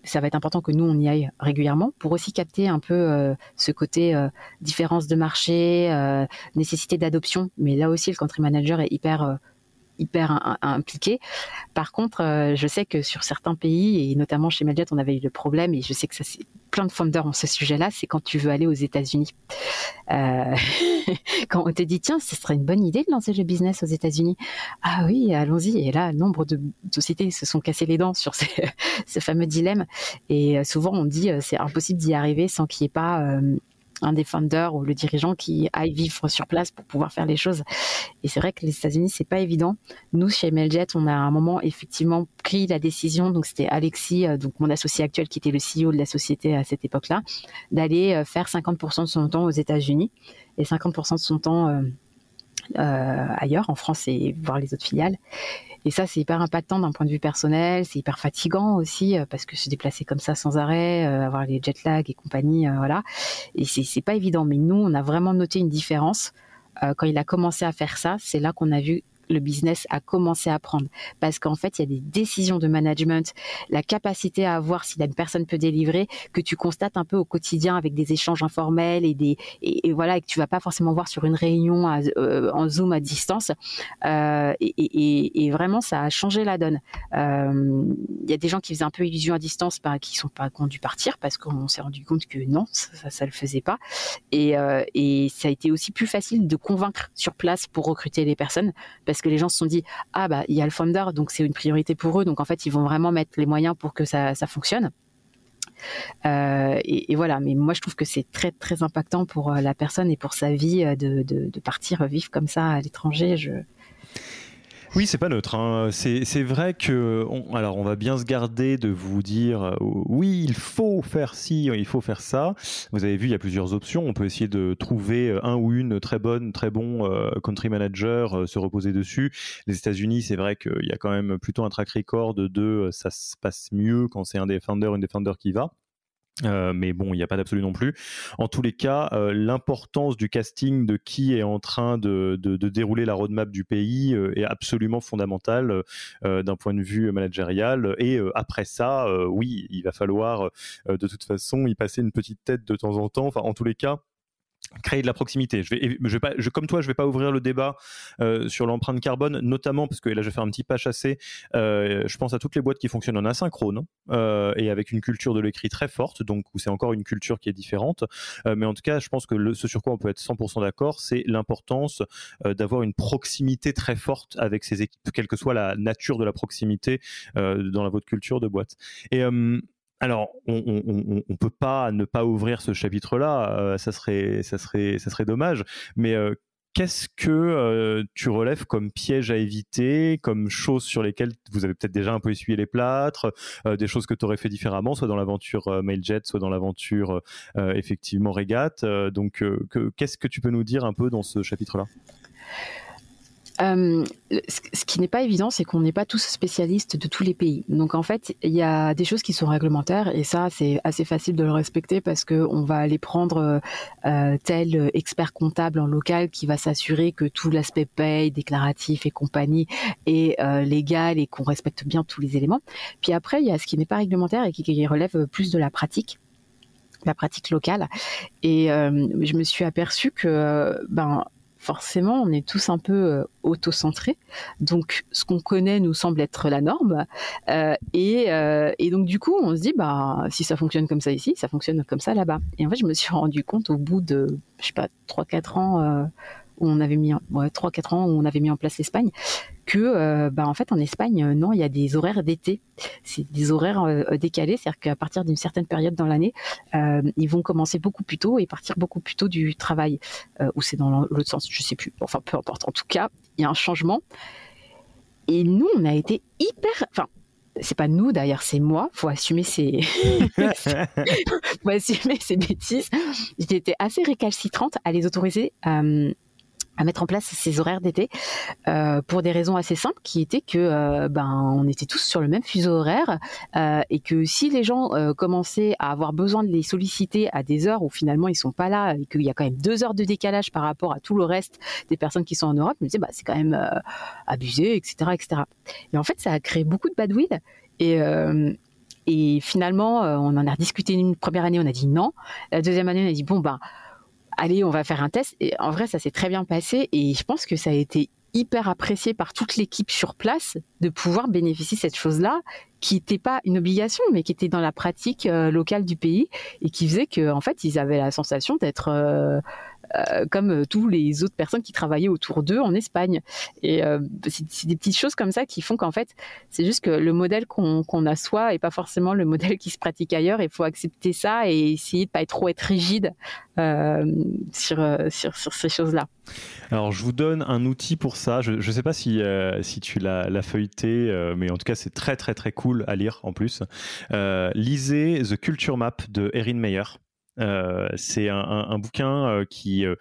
ça va être important que nous, on y aille régulièrement pour aussi capter un peu ce côté différence de marché, nécessité d'adoption. Mais là aussi, le country manager est hyper hyper impliqué. Par contre, je sais que sur certains pays, et notamment chez Meljet, on avait eu le problème, et je sais que ça, c'est plein de founders ont ce sujet-là, c'est quand tu veux aller aux États-Unis. Euh, quand on te dit, tiens, ce serait une bonne idée de lancer le business aux États-Unis. Ah oui, allons-y. Et là, nombre de sociétés se sont cassées les dents sur ce fameux dilemme. Et euh, souvent, on dit, euh, c'est impossible d'y arriver sans qu'il n'y ait pas un des ou le dirigeant qui aille vivre sur place pour pouvoir faire les choses. Et c'est vrai que les États-Unis, c'est pas évident. Nous, chez MLJet, on a à un moment effectivement pris la décision, donc c'était Alexis, euh, mon associé actuel qui était le CEO de la société à cette époque-là, d'aller euh, faire 50% de son temps aux États-Unis et 50% de son temps euh, ailleurs, en France et voir les autres filiales. Et ça, c'est hyper impactant d'un point de vue personnel, c'est hyper fatigant aussi euh, parce que se déplacer comme ça sans arrêt, euh, avoir les jet lag et compagnie, euh, voilà. Et c'est pas évident. Mais nous, on a vraiment noté une différence quand il a commencé à faire ça. C'est là qu'on a vu le business a commencé à prendre. Parce qu'en fait, il y a des décisions de management, la capacité à voir si une personne peut délivrer, que tu constates un peu au quotidien avec des échanges informels et des et, voilà et que tu vas pas forcément voir sur une réunion euh, en Zoom à distance. Euh, et, vraiment, ça a changé la donne. Euh, il y a des gens qui faisaient un peu illusion à distance, bah, qui sont pas conduits partir parce qu'on s'est rendu compte que non, ça, ça, le faisait pas. Et, ça a été aussi plus facile de convaincre sur place pour recruter les personnes que les gens se sont dit ah bah il y a le founder donc c'est une priorité pour eux donc en fait ils vont vraiment mettre les moyens pour que ça, fonctionne. Euh, et, voilà, mais moi je trouve que c'est très très impactant pour euh, la personne et pour sa vie euh, de, de partir vivre comme ça à l'étranger. Je, oui, c'est pas neutre. Hein. C'est vrai que, alors, on va bien se garder de vous dire, euh, oui, il faut faire ci, il faut faire ça. Vous avez vu, il y a plusieurs options. On peut essayer de trouver euh, un ou une très bonne, très bon euh, country manager, se reposer dessus. Les États-Unis, c'est vrai qu'il y a quand même plutôt un track record de ça se passe mieux quand c'est un des founders, une des founders qui va. Euh, mais bon, il n'y a pas d'absolu non plus. En tous les cas, euh, l'importance du casting de qui est en train de, de, dérouler la roadmap du pays euh, est absolument fondamentale d'un point de vue managérial. Et après ça, oui, il va falloir de toute façon y passer une petite tête de temps en temps. Enfin, en tous les cas, créer de la proximité. Je vais, pas, comme toi, je vais pas ouvrir le débat euh, sur l'empreinte carbone, notamment parce que là, je vais faire un petit pas chassé. Euh, je pense à toutes les boîtes qui fonctionnent en asynchrone euh, et avec une culture de l'écrit très forte, donc où c'est encore une culture qui est différente. Euh, mais en tout cas, je pense que ce sur quoi on peut être 100% d'accord, c'est l'importance d'avoir une proximité très forte avec ces équipes, quelle que soit la nature de la proximité dans la votre culture de boîte. Alors, on, ne peut pas ne pas ouvrir ce chapitre-là, euh, ça serait, ça serait, dommage. Mais euh, qu'est-ce que euh, tu relèves comme piège à éviter, comme choses sur lesquelles vous avez peut-être déjà un peu essuyé les plâtres, des choses que tu aurais fait différemment, soit dans l'aventure Mailjet, soit dans l'aventure effectivement Régate. donc, qu'est-ce que tu peux nous dire un peu dans ce chapitre-là? Euh, ce qui n'est pas évident, c'est qu'on n'est pas tous spécialistes de tous les pays. Donc en fait, il y a des choses qui sont réglementaires et ça, c'est assez facile de le respecter parce qu'on va aller prendre euh, tel expert comptable en local qui va s'assurer que tout l'aspect paye, déclaratif et compagnie est euh, légal et qu'on respecte bien tous les éléments. Puis après, il y a ce qui n'est pas réglementaire et qui, qui relève plus de la pratique la pratique locale et je me suis aperçue que ben forcément, on est tous un peu euh, auto-centrés. Donc, ce qu'on connaît nous semble être la norme. Euh, euh, et, donc, du coup, on se dit, bah, si ça fonctionne comme ça ici, ça fonctionne comme ça là-bas. Et en fait, je me suis rendu compte au bout de, je sais pas, 3-4 ans où on avait mis, ouais, 3-4 ans où on avait mis en place l'Espagne, que euh, bah, en fait en Espagne euh, non il y a des horaires d'été. C'est des horaires euh, décalés c'est-à-dire qu'à partir d'une certaine période dans l'année ils vont commencer beaucoup plus tôt et partir beaucoup plus tôt du travail. Ou c'est dans l'autre sens je sais plus. Enfin peu importe. En tout cas il y a un changement. Et nous on a été hyper enfin c'est pas nous d'ailleurs, c'est moi. Faut assumer ses, faut assumer ses bêtises. J'étais assez récalcitrante à les autoriser à mettre en place ces horaires d'été euh, pour des raisons assez simples qui étaient que euh, ben on était tous sur le même fuseau horaire euh, et que si les gens commençaient à avoir besoin de les solliciter à des heures où finalement ils sont pas là et qu'il y a quand même deux heures de décalage par rapport à tout le reste des personnes qui sont en Europe, je me disais bah c'est quand même abusé etc etc et en fait ça a créé beaucoup de badwill et et finalement on en a discuté une première année on a dit non. La deuxième année on a dit bon bah allez, on va faire un test. Et en vrai, ça s'est très bien passé et je pense que ça a été hyper apprécié par toute l'équipe sur place de pouvoir bénéficier de cette chose-là qui n'était pas une obligation mais qui était dans la pratique euh, locale du pays et qui faisait qu'en en fait ils avaient la sensation d'être euh, comme euh, tous les autres personnes qui travaillaient autour d'eux en Espagne. Et euh, c'est des petites choses comme ça qui font qu'en fait, c'est juste que le modèle qu'on a soi et pas forcément le modèle qui se pratique ailleurs. Il faut accepter ça et essayer de pas être trop être rigide sur, sur, sur, ces choses-là. Alors, je vous donne un outil pour ça. Je ne sais pas si, si tu l'as feuilleté, mais en tout cas, c'est très, très, très cool à lire en plus. lisez The Culture Map de Erin Meyer. Euh, c'est un, bouquin euh, qui euh,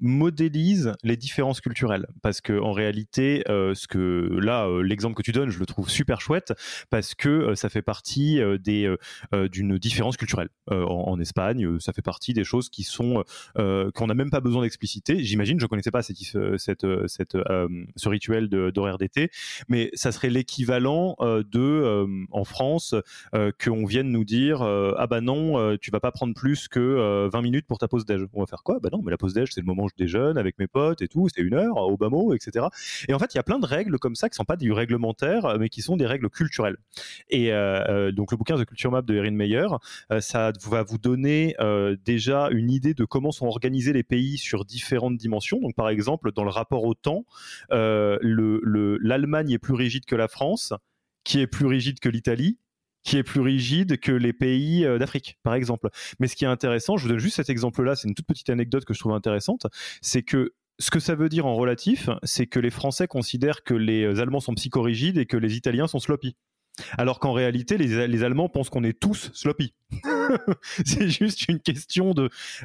modélise les différences culturelles parce que en réalité, ce que là, l'exemple que tu donnes, je le trouve super chouette parce que ça fait partie des d'une différence culturelle en, Espagne. Ça fait partie des choses qui sont qu'on n'a même pas besoin d'expliciter. J'imagine, je connaissais pas cette, cette, cette ce rituel d'horaire d'été, mais ça serait l'équivalent de en France qu'on vienne nous dire ah bah non, tu vas pas prendre que 20 euh, minutes pour ta pause déj. On va faire quoi? Bah non, mais la pause déj, c'est le moment où je déjeune avec mes potes et tout, c'est une heure, au bas mot, etc. Et en fait, il y a plein de règles comme ça qui sont pas du réglementaire, mais qui sont des règles culturelles. Et euh, euh, donc, le bouquin The Culture Map de Erin Meyer, ça va vous donner déjà une idée de comment sont organisés les pays sur différentes dimensions. Donc, par exemple, dans le rapport au temps, l'Allemagne le, est plus rigide que la France, qui est plus rigide que l'Italie, qui est plus rigide que les pays euh, d'Afrique, par exemple. Mais ce qui est intéressant, je vous donne juste cet exemple-là, c'est une toute petite anecdote que je trouve intéressante, c'est que ce que ça veut dire en relatif, c'est que les Français considèrent que les Allemands sont psychorigides et que les Italiens sont sloppy. Alors qu'en réalité, les, Allemands pensent qu'on est tous sloppy. c'est juste une question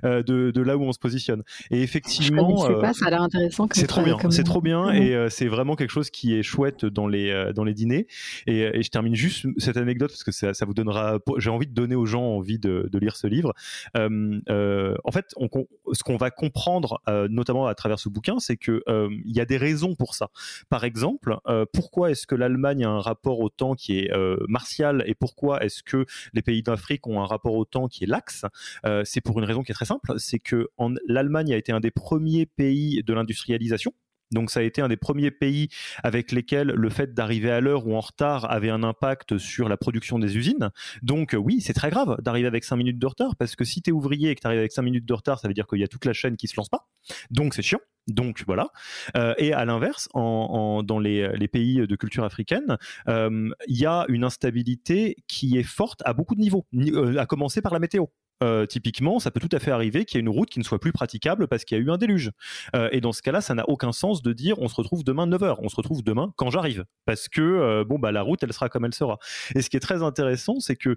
euh, de, de, là où on se positionne. Et effectivement, euh, pas, ça a l'air intéressant. C'est trop bien, c'est trop bien, et euh, c'est vraiment quelque chose qui est chouette dans les dans les dîners. Et, je termine juste cette anecdote parce que ça, ça vous donnera. J'ai envie de donner aux gens envie de, de lire ce livre. en fait, on, ce qu'on va comprendre, notamment à travers ce bouquin, c'est que il y a des raisons pour ça. Par exemple, pourquoi est-ce que l'Allemagne a un rapport au temps qui est martial et pourquoi est-ce que les pays d'Afrique ont un rapport au temps qui est laxe, euh, c'est pour une raison qui est très simple, c'est que l'Allemagne a été un des premiers pays de l'industrialisation. Donc ça a été un des premiers pays avec lesquels le fait d'arriver à l'heure ou en retard avait un impact sur la production des usines. Donc oui, c'est très grave d'arriver avec 5 minutes de retard parce que si tu es ouvrier et que tu arrives avec 5 minutes de retard, ça veut dire qu'il y a toute la chaîne qui se lance pas. Donc c'est chiant. Donc voilà. Euh, et à l'inverse, dans les, les, pays de culture africaine, euh, il y a une instabilité qui est forte à beaucoup de niveaux, euh, à commencer par la météo. Euh, typiquement, ça peut tout à fait arriver qu'il y ait une route qui ne soit plus praticable parce qu'il y a eu un déluge. Euh, et dans ce cas-là, ça n'a aucun sens de dire on se retrouve demain 9h, on se retrouve demain quand j'arrive. Parce que euh, bon, bah, la route, elle sera comme elle sera. Et ce qui est très intéressant, c'est que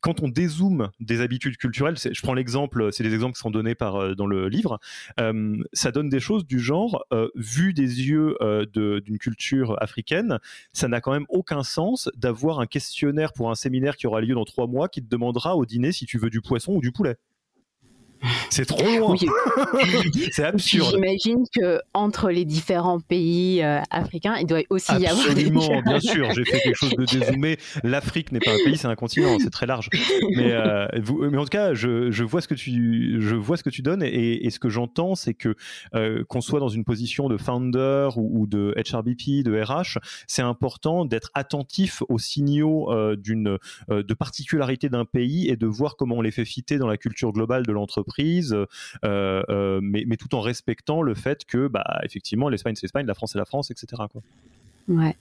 quand on dézoome des habitudes culturelles, je prends l'exemple, c'est des exemples qui sont donnés dans le livre, ça donne des choses du genre, vu des yeux d'une culture africaine, ça n'a quand même aucun sens d'avoir un questionnaire pour un séminaire qui aura lieu dans trois mois qui te demandera au dîner si tu veux du poisson ou du poulet. C'est trop loin. c'est absurde. J'imagine que entre les différents pays euh, africains, il doit aussi y avoir. Absolument, bien sûr. J'ai fait quelque chose de dézoomé. L'Afrique n'est pas un pays, c'est un continent. C'est très large. Mais, euh, mais en tout cas, je, je, vois ce que tu, je vois ce que tu donnes et, et ce que j'entends, c'est que euh, qu'on soit dans une position de founder ou, de HRBP, de RH, c'est important d'être attentif aux signaux d'une de particularité d'un pays et de voir comment on les fait fitter dans la culture globale de l'entreprise euh, euh, mais, tout en respectant le fait que, bah, effectivement, l'Espagne c'est l'Espagne, la France c'est la France, etc. Ouais.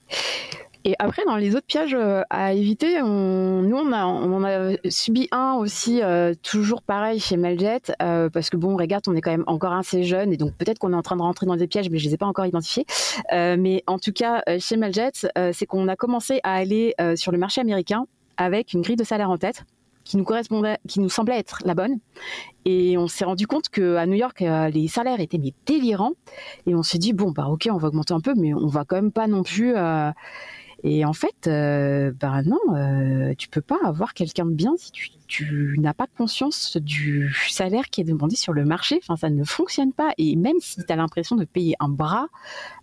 Et après, dans les autres pièges euh, à éviter, nous, on, a, subi un aussi, toujours pareil chez Meljet, parce que bon, regarde, on est quand même encore assez jeune, et donc peut-être qu'on est en train de rentrer dans des pièges, mais je les ai pas encore identifiés. mais en tout cas, chez Meljet, c'est qu'on a commencé à aller sur le marché américain avec une grille de salaire en tête qui nous semblait être la bonne. Et on s'est rendu compte qu'à New York, les salaires étaient délirants. Et on s'est dit bon bah ok, on va augmenter un peu, mais on va quand même pas non plus. Et en fait, euh, bah non, euh, tu peux pas avoir quelqu'un de bien si tu, n'as pas conscience du salaire qui est demandé sur le marché. Enfin, ça ne fonctionne pas. Et même si tu as l'impression de payer un bras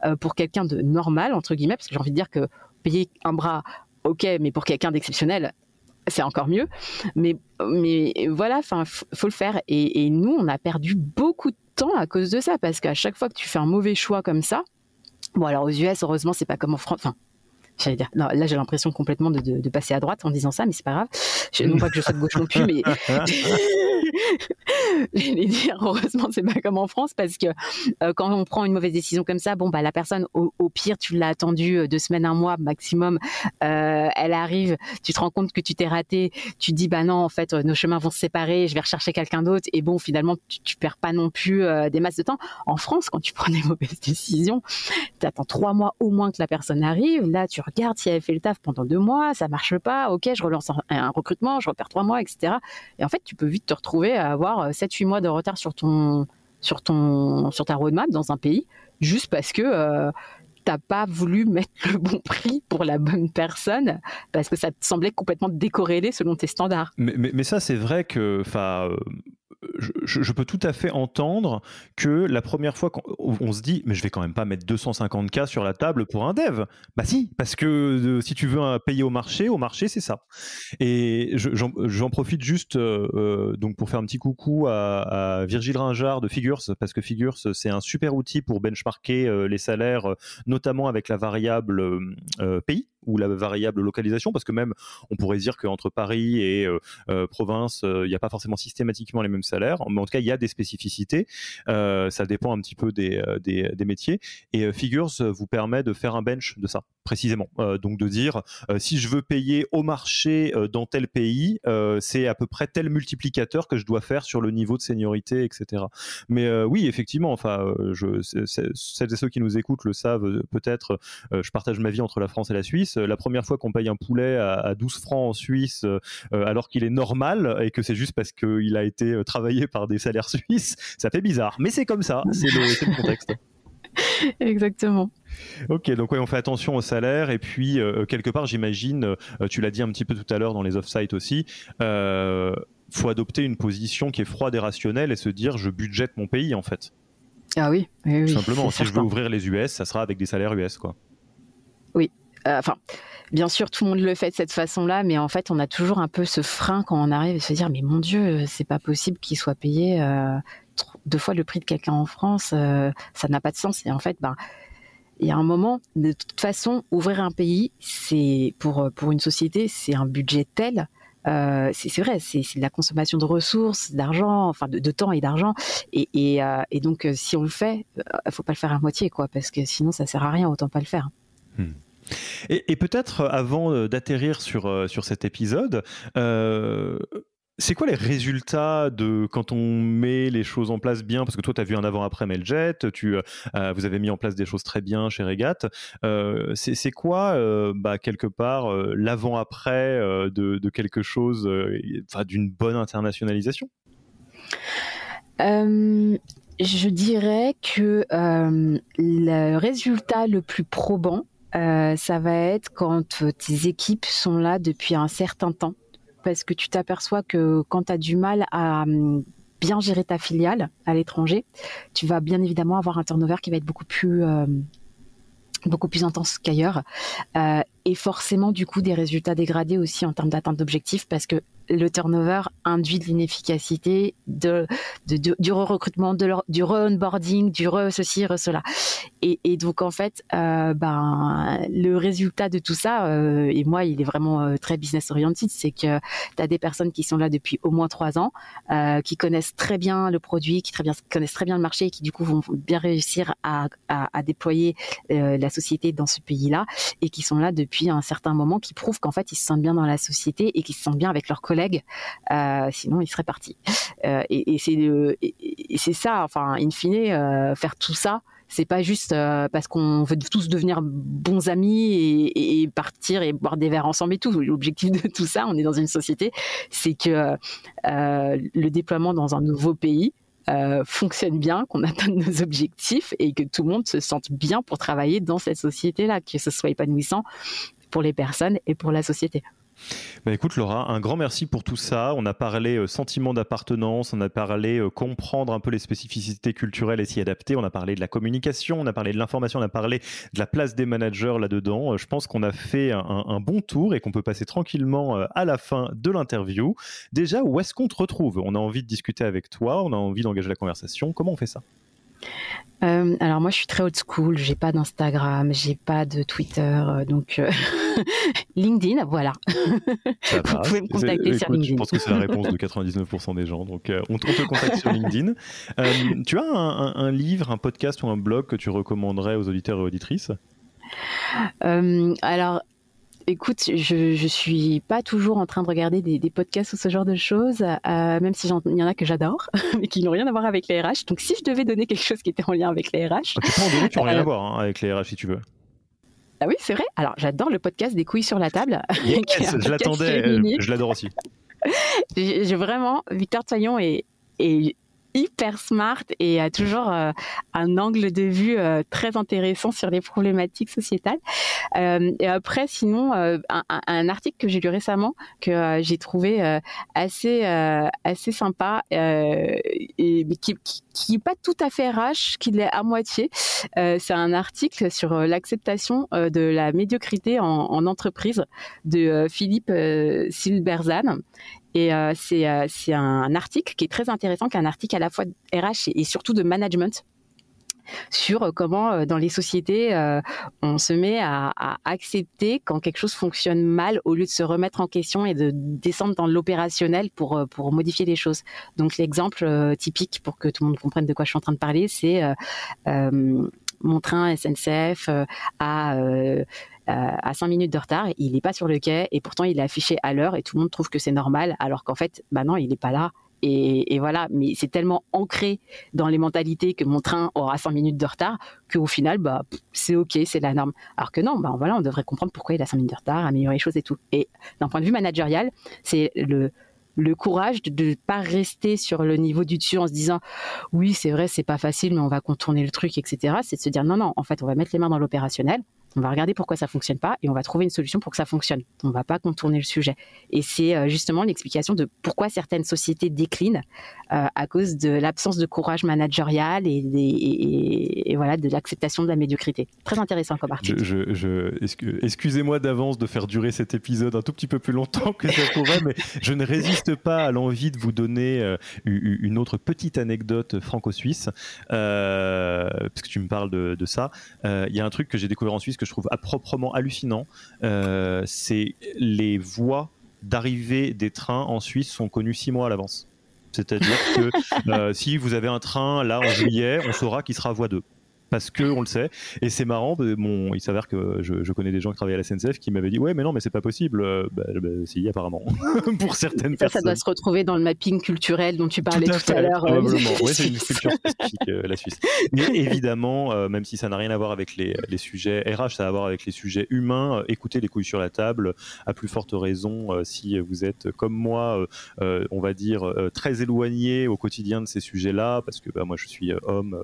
euh, pour quelqu'un de normal, entre guillemets, parce que j'ai envie de dire que payer un bras, ok, mais pour quelqu'un d'exceptionnel, c'est encore mieux. Mais, mais voilà, enfin, faut le faire. Et, nous, on a perdu beaucoup de temps à cause de ça, parce qu'à chaque fois que tu fais un mauvais choix comme ça, Bon, alors aux US, heureusement, c'est pas comme en France. Enfin, J'allais dire, là j'ai l'impression complètement de, passer à droite en disant ça, mais c'est pas grave. Je, non pas que je sois de gauche non plus, mais j'allais dire, heureusement c'est pas comme en France parce que euh, quand on prend une mauvaise décision comme ça, bon bah la personne au, pire tu l'as attendue euh, deux semaines, un mois maximum, euh, elle arrive, tu te rends compte que tu t'es raté, tu dis bah non en fait nos chemins vont se séparer, je vais rechercher quelqu'un d'autre et bon finalement tu, tu perds pas non plus des masses de temps. En France quand tu prends des mauvaises décisions, tu attends trois mois au moins que la personne arrive, là tu regarde si elle fait le taf pendant deux mois, ça marche pas, ok, je relance un, recrutement, je repère trois mois, etc. Et en fait, tu peux vite te retrouver à avoir 7-8 euh, mois de retard sur ton, sur ton, sur ta roadmap dans un pays, juste parce que euh, t'as pas voulu mettre le bon prix pour la bonne personne parce que ça te semblait complètement décorrélé selon tes standards. Mais, mais, ça, c'est vrai que, enfin, je, peux tout à fait entendre que la première fois qu'on se dit, mais je vais quand même pas mettre 250K sur la table pour un dev. Bah si, parce que euh, si tu veux payer au marché, au marché, c'est ça. Et j'en profite juste euh, euh, donc pour faire un petit coucou à, à Virgile Ringard de Figures, parce que Figures, c'est un super outil pour benchmarker les salaires, notamment avec la variable pays ou la variable localisation, parce que même on pourrait dire qu'entre Paris et euh, euh, province, euh, il n'y a pas forcément systématiquement les mêmes salaires, mais en tout cas il y a des spécificités. ça dépend un petit peu des, métiers. Et Figures vous permet de faire un bench de ça précisément. donc de dire si je veux payer au marché dans tel pays, c'est à peu près tel multiplicateur que je dois faire sur le niveau de seniorité, etc. Mais oui, effectivement, enfin, je, celles et ceux qui nous écoutent le savent peut-être. je partage ma vie entre la France et la Suisse. Euh, la première fois qu'on paye un poulet à, 12 francs en Suisse euh, euh, alors qu'il est normal et que c'est juste parce qu'il a été travaillé par des salaires suisses, ça fait bizarre. Mais c'est comme ça, c'est le, contexte. Exactement. Ok, donc ouais, on fait attention au salaire et puis quelque part, j'imagine, tu l'as dit un petit peu tout à l'heure dans les off-site aussi, euh, faut adopter une position qui est froide et rationnelle et se dire je budgète mon pays en fait. Ah oui, oui, Tout simplement. Si je veux ouvrir les US, ça sera avec des salaires US quoi. Oui, enfin, bien sûr, tout le monde le fait de cette façon-là, mais en fait, on a toujours un peu ce frein quand on arrive et se dire, mais mon Dieu, c'est pas possible qu'il soit payé euh, deux fois le prix de quelqu'un en France, euh, ça n'a pas de sens. Et en fait, ben, il y a un moment, de toute façon, ouvrir un pays, c'est pour pour une société, c'est un budget tel. c'est vrai, c'est de la consommation de ressources, d'argent, enfin de, temps et d'argent. Et, et, donc, si on le fait, il faut pas le faire à moitié, quoi, parce que sinon, ça sert à rien. Autant pas le faire. Hmm. Et, peut-être euh, avant euh, d'atterrir sur, euh, sur cet épisode, c'est quoi les résultats de quand on met les choses en place bien? Parce que toi, tu as vu un avant-après Meljet, tu, vous avez mis en place des choses très bien chez Regat. c'est quoi, bah, quelque part, l'avant-après de, quelque chose, d'une bonne internationalisation? Je dirais que le résultat le plus probant, euh, ça va être quand euh, tes équipes sont là depuis un certain temps. Parce que tu t'aperçois que quand tu as du mal à hum, bien gérer ta filiale à l'étranger, tu vas bien évidemment avoir un turnover qui va être beaucoup plus, euh, beaucoup plus intense qu'ailleurs. Et forcément, du coup, des résultats dégradés aussi en termes d'atteinte d'objectifs parce que le turnover induit de l'inefficacité, de, du re-recrutement, du re-onboarding, du re-ceci, re-cela. et, donc en fait, ben le résultat de tout ça, et moi, il est vraiment très business oriented, c'est que tu as des personnes qui sont là depuis au moins trois ans, qui connaissent très bien le produit, qui très bien connaissent très bien le marché, et qui du coup vont bien réussir à, à, déployer la société dans ce pays-là, et qui sont là depuis un certain moment, qui prouvent qu'en fait ils se sentent bien dans la société et qu'ils se sentent bien avec leurs collègues. sinon, ils seraient partis. et, et c'est ça, enfin, in fine, euh, faire tout ça, c'est pas juste euh, parce qu'on veut tous devenir bons amis et, partir et boire des verres ensemble et tout. L'objectif de tout ça, on est dans une société, c'est que euh, le déploiement dans un nouveau pays fonctionne bien, qu'on atteigne nos objectifs et que tout le monde se sente bien pour travailler dans cette société-là, que ce soit épanouissant pour les personnes et pour la société. Bah écoute Laura, un grand merci pour tout ça. On a parlé euh, sentiment d'appartenance, on a parlé euh, comprendre un peu les spécificités culturelles et s'y adapter, on a parlé de la communication, on a parlé de l'information, on a parlé de la place des managers là-dedans. Euh, je pense qu'on a fait un, bon tour et qu'on peut passer tranquillement à la fin de l'interview. Déjà, où est-ce qu'on te retrouve? On a envie de discuter avec toi, on a envie d'engager la conversation. Comment on fait ça? Euh, alors moi je suis très old school, j'ai pas d'Instagram, j'ai pas de Twitter, euh, donc euh, LinkedIn, voilà. Vous pouvez me contacter sur LinkedIn. Je pense que c'est la réponse de 99% des gens, donc on, te, contacte sur LinkedIn. tu as un, livre, un podcast ou un blog que tu recommanderais aux auditeurs et auditrices? Alors, Écoute, je, je suis pas toujours en train de regarder des, podcasts ou ce genre de choses, euh, même si il y en a que j'adore, mais qui n'ont rien à voir avec les RH. Donc, si je devais donner quelque chose qui était en lien avec les RH, ah, tu peux en donner qui n'ont rien à euh, voir hein, avec les RH si tu veux. Ah oui, c'est vrai. Alors, j'adore le podcast des couilles sur la table. je l'attendais, je l'adore aussi. J'ai vraiment, Victor Taillon est, est hyper smart et a toujours euh, un angle de vue euh, très intéressant sur les problématiques sociétales. Euh, et après, sinon, un, article que j'ai lu récemment que j'ai trouvé assez assez sympa et qui, qui, n'est pas tout à fait RH, qui l'est à moitié. C'est un article sur l'acceptation de la médiocrité en, en entreprise de Philippe Silberzan et euh, euh, c'est un, article qui est très intéressant, qui est un article à la fois RH et, surtout de management sur euh, comment dans les sociétés on se met à, accepter quand quelque chose fonctionne mal au lieu de se remettre en question et de descendre dans l'opérationnel pour pour modifier les choses. Donc l'exemple typique pour que tout le monde comprenne de quoi je suis en train de parler, c'est mon train SNCF à euh, à 5 minutes de retard, il n'est pas sur le quai et pourtant il est affiché à l'heure et tout le monde trouve que c'est normal alors qu'en fait, bah non, il n'est pas là. Et, voilà, mais c'est tellement ancré dans les mentalités que mon train aura 5 minutes de retard qu'au final, bah, c'est ok, c'est la norme. Alors que non, bah, voilà, on devrait comprendre pourquoi il a 5 minutes de retard, améliorer les choses et tout. Et d'un point de vue managérial, c'est le, le courage de ne pas rester sur le niveau du dessus en se disant oui c'est vrai c'est pas facile mais on va contourner le truc etc c'est de se dire non non en fait on va mettre les mains dans l'opérationnel on va regarder pourquoi ça fonctionne pas et on va trouver une solution pour que ça fonctionne. On va pas contourner le sujet. Et c'est euh, justement l'explication de pourquoi certaines sociétés déclinent euh, à cause de l'absence de courage managérial et, voilà de l'acceptation de la médiocrité. Très intéressant comme article. excusez-moi d'avance de faire durer cet épisode un tout petit peu plus longtemps que ça pourrait, mais je ne résiste pas à l'envie de vous donner euh, une autre petite anecdote franco-suisse, parce que tu me parles de, de ça. Il y a un truc que j'ai découvert en Suisse que je trouve à proprement hallucinant, euh, c'est les voies d'arrivée des trains en Suisse sont connues six mois à l'avance. C'est-à-dire que euh, si vous avez un train là en juillet, on saura qu'il sera voie 2 parce que on le sait. Et c'est marrant, bon, il s'avère que je, connais des gens qui travaillent à la SNCF qui m'avaient dit ouais mais non mais c'est pas possible. Euh, bah, bah, si apparemment pour certaines ça, personnes. Ça doit se retrouver dans le mapping culturel dont tu parlais tout à, l'heure. Euh. oui, c'est une culture spécifique euh, la Suisse. Mais évidemment, même si ça n'a rien à voir avec les, les, sujets RH, ça a à voir avec les sujets humains. écoutez les couilles sur la table, à plus forte raison si vous êtes comme moi, on va dire très éloigné au quotidien de ces sujets-là, parce que bah, moi je suis homme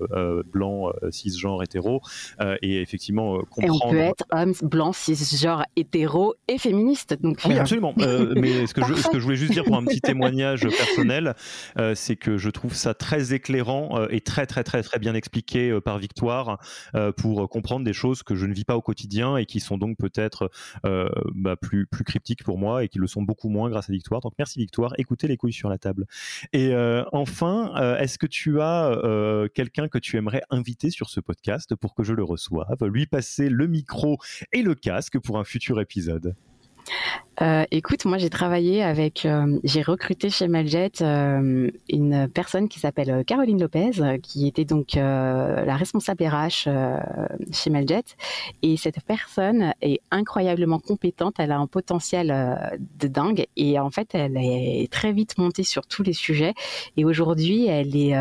blanc cis genre hétéro euh, et effectivement comprendre. Et on peut être homme blanc cisgenre hétéro et féministe. Donc oui, absolument. Euh, mais ce que, je, ce que, je, voulais juste dire pour un petit témoignage personnel, euh, c'est que je trouve ça très éclairant et très très très très bien expliqué par Victoire pour comprendre des choses que je ne vis pas au quotidien et qui sont donc peut-être bah, plus plus cryptiques pour moi et qui le sont beaucoup moins grâce à Victoire. Donc merci Victoire. Écoutez les couilles sur la table. Et enfin, est-ce que tu as quelqu'un que tu aimerais inviter sur ce podcast podcast pour que je le reçoive, lui passer le micro et le casque pour un futur épisode euh, écoute, moi j'ai travaillé avec, euh, j'ai recruté chez Meljet euh, une personne qui s'appelle Caroline Lopez, qui était donc la responsable RH chez Meljet. Et cette personne est incroyablement compétente, elle a un potentiel de dingue et en fait elle est très vite montée sur tous les sujets. Et aujourd'hui elle est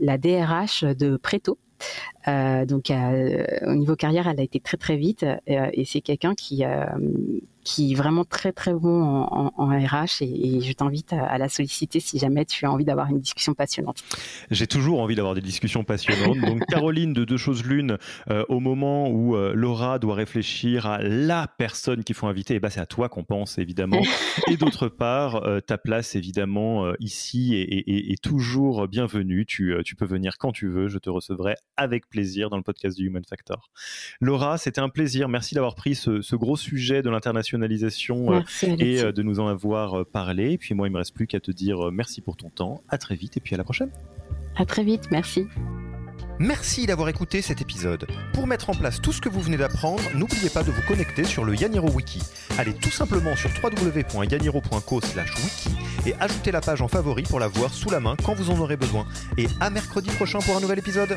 la DRH de Preto. Donc au niveau carrière, elle a été très très vite. Et c'est quelqu'un qui qui est vraiment très très bon en, RH et, je t'invite à, la solliciter si jamais tu as envie d'avoir une discussion passionnante. J'ai toujours envie d'avoir des discussions passionnantes. Donc Caroline, de deux choses l'une, euh, au moment où euh, Laura doit réfléchir à la personne qu'il faut inviter, et eh ben c'est à toi qu'on pense évidemment. et d'autre part, euh, ta place évidemment ici est, toujours bienvenue. Tu, tu peux venir quand tu veux, je te recevrai avec plaisir dans le podcast du Human Factor. Laura, c'était un plaisir. Merci d'avoir pris ce, ce gros sujet de l'international euh, et euh, de nous en avoir euh, parlé. Et puis moi, il me reste plus qu'à te dire merci pour ton temps. À très vite et puis à la prochaine. À très vite, merci. Merci d'avoir écouté cet épisode. Pour mettre en place tout ce que vous venez d'apprendre, n'oubliez pas de vous connecter sur le Yaniro Wiki. Allez tout simplement sur www.yaniro.co/wiki et ajoutez la page en favori pour la voir sous la main quand vous en aurez besoin. Et à mercredi prochain pour un nouvel épisode.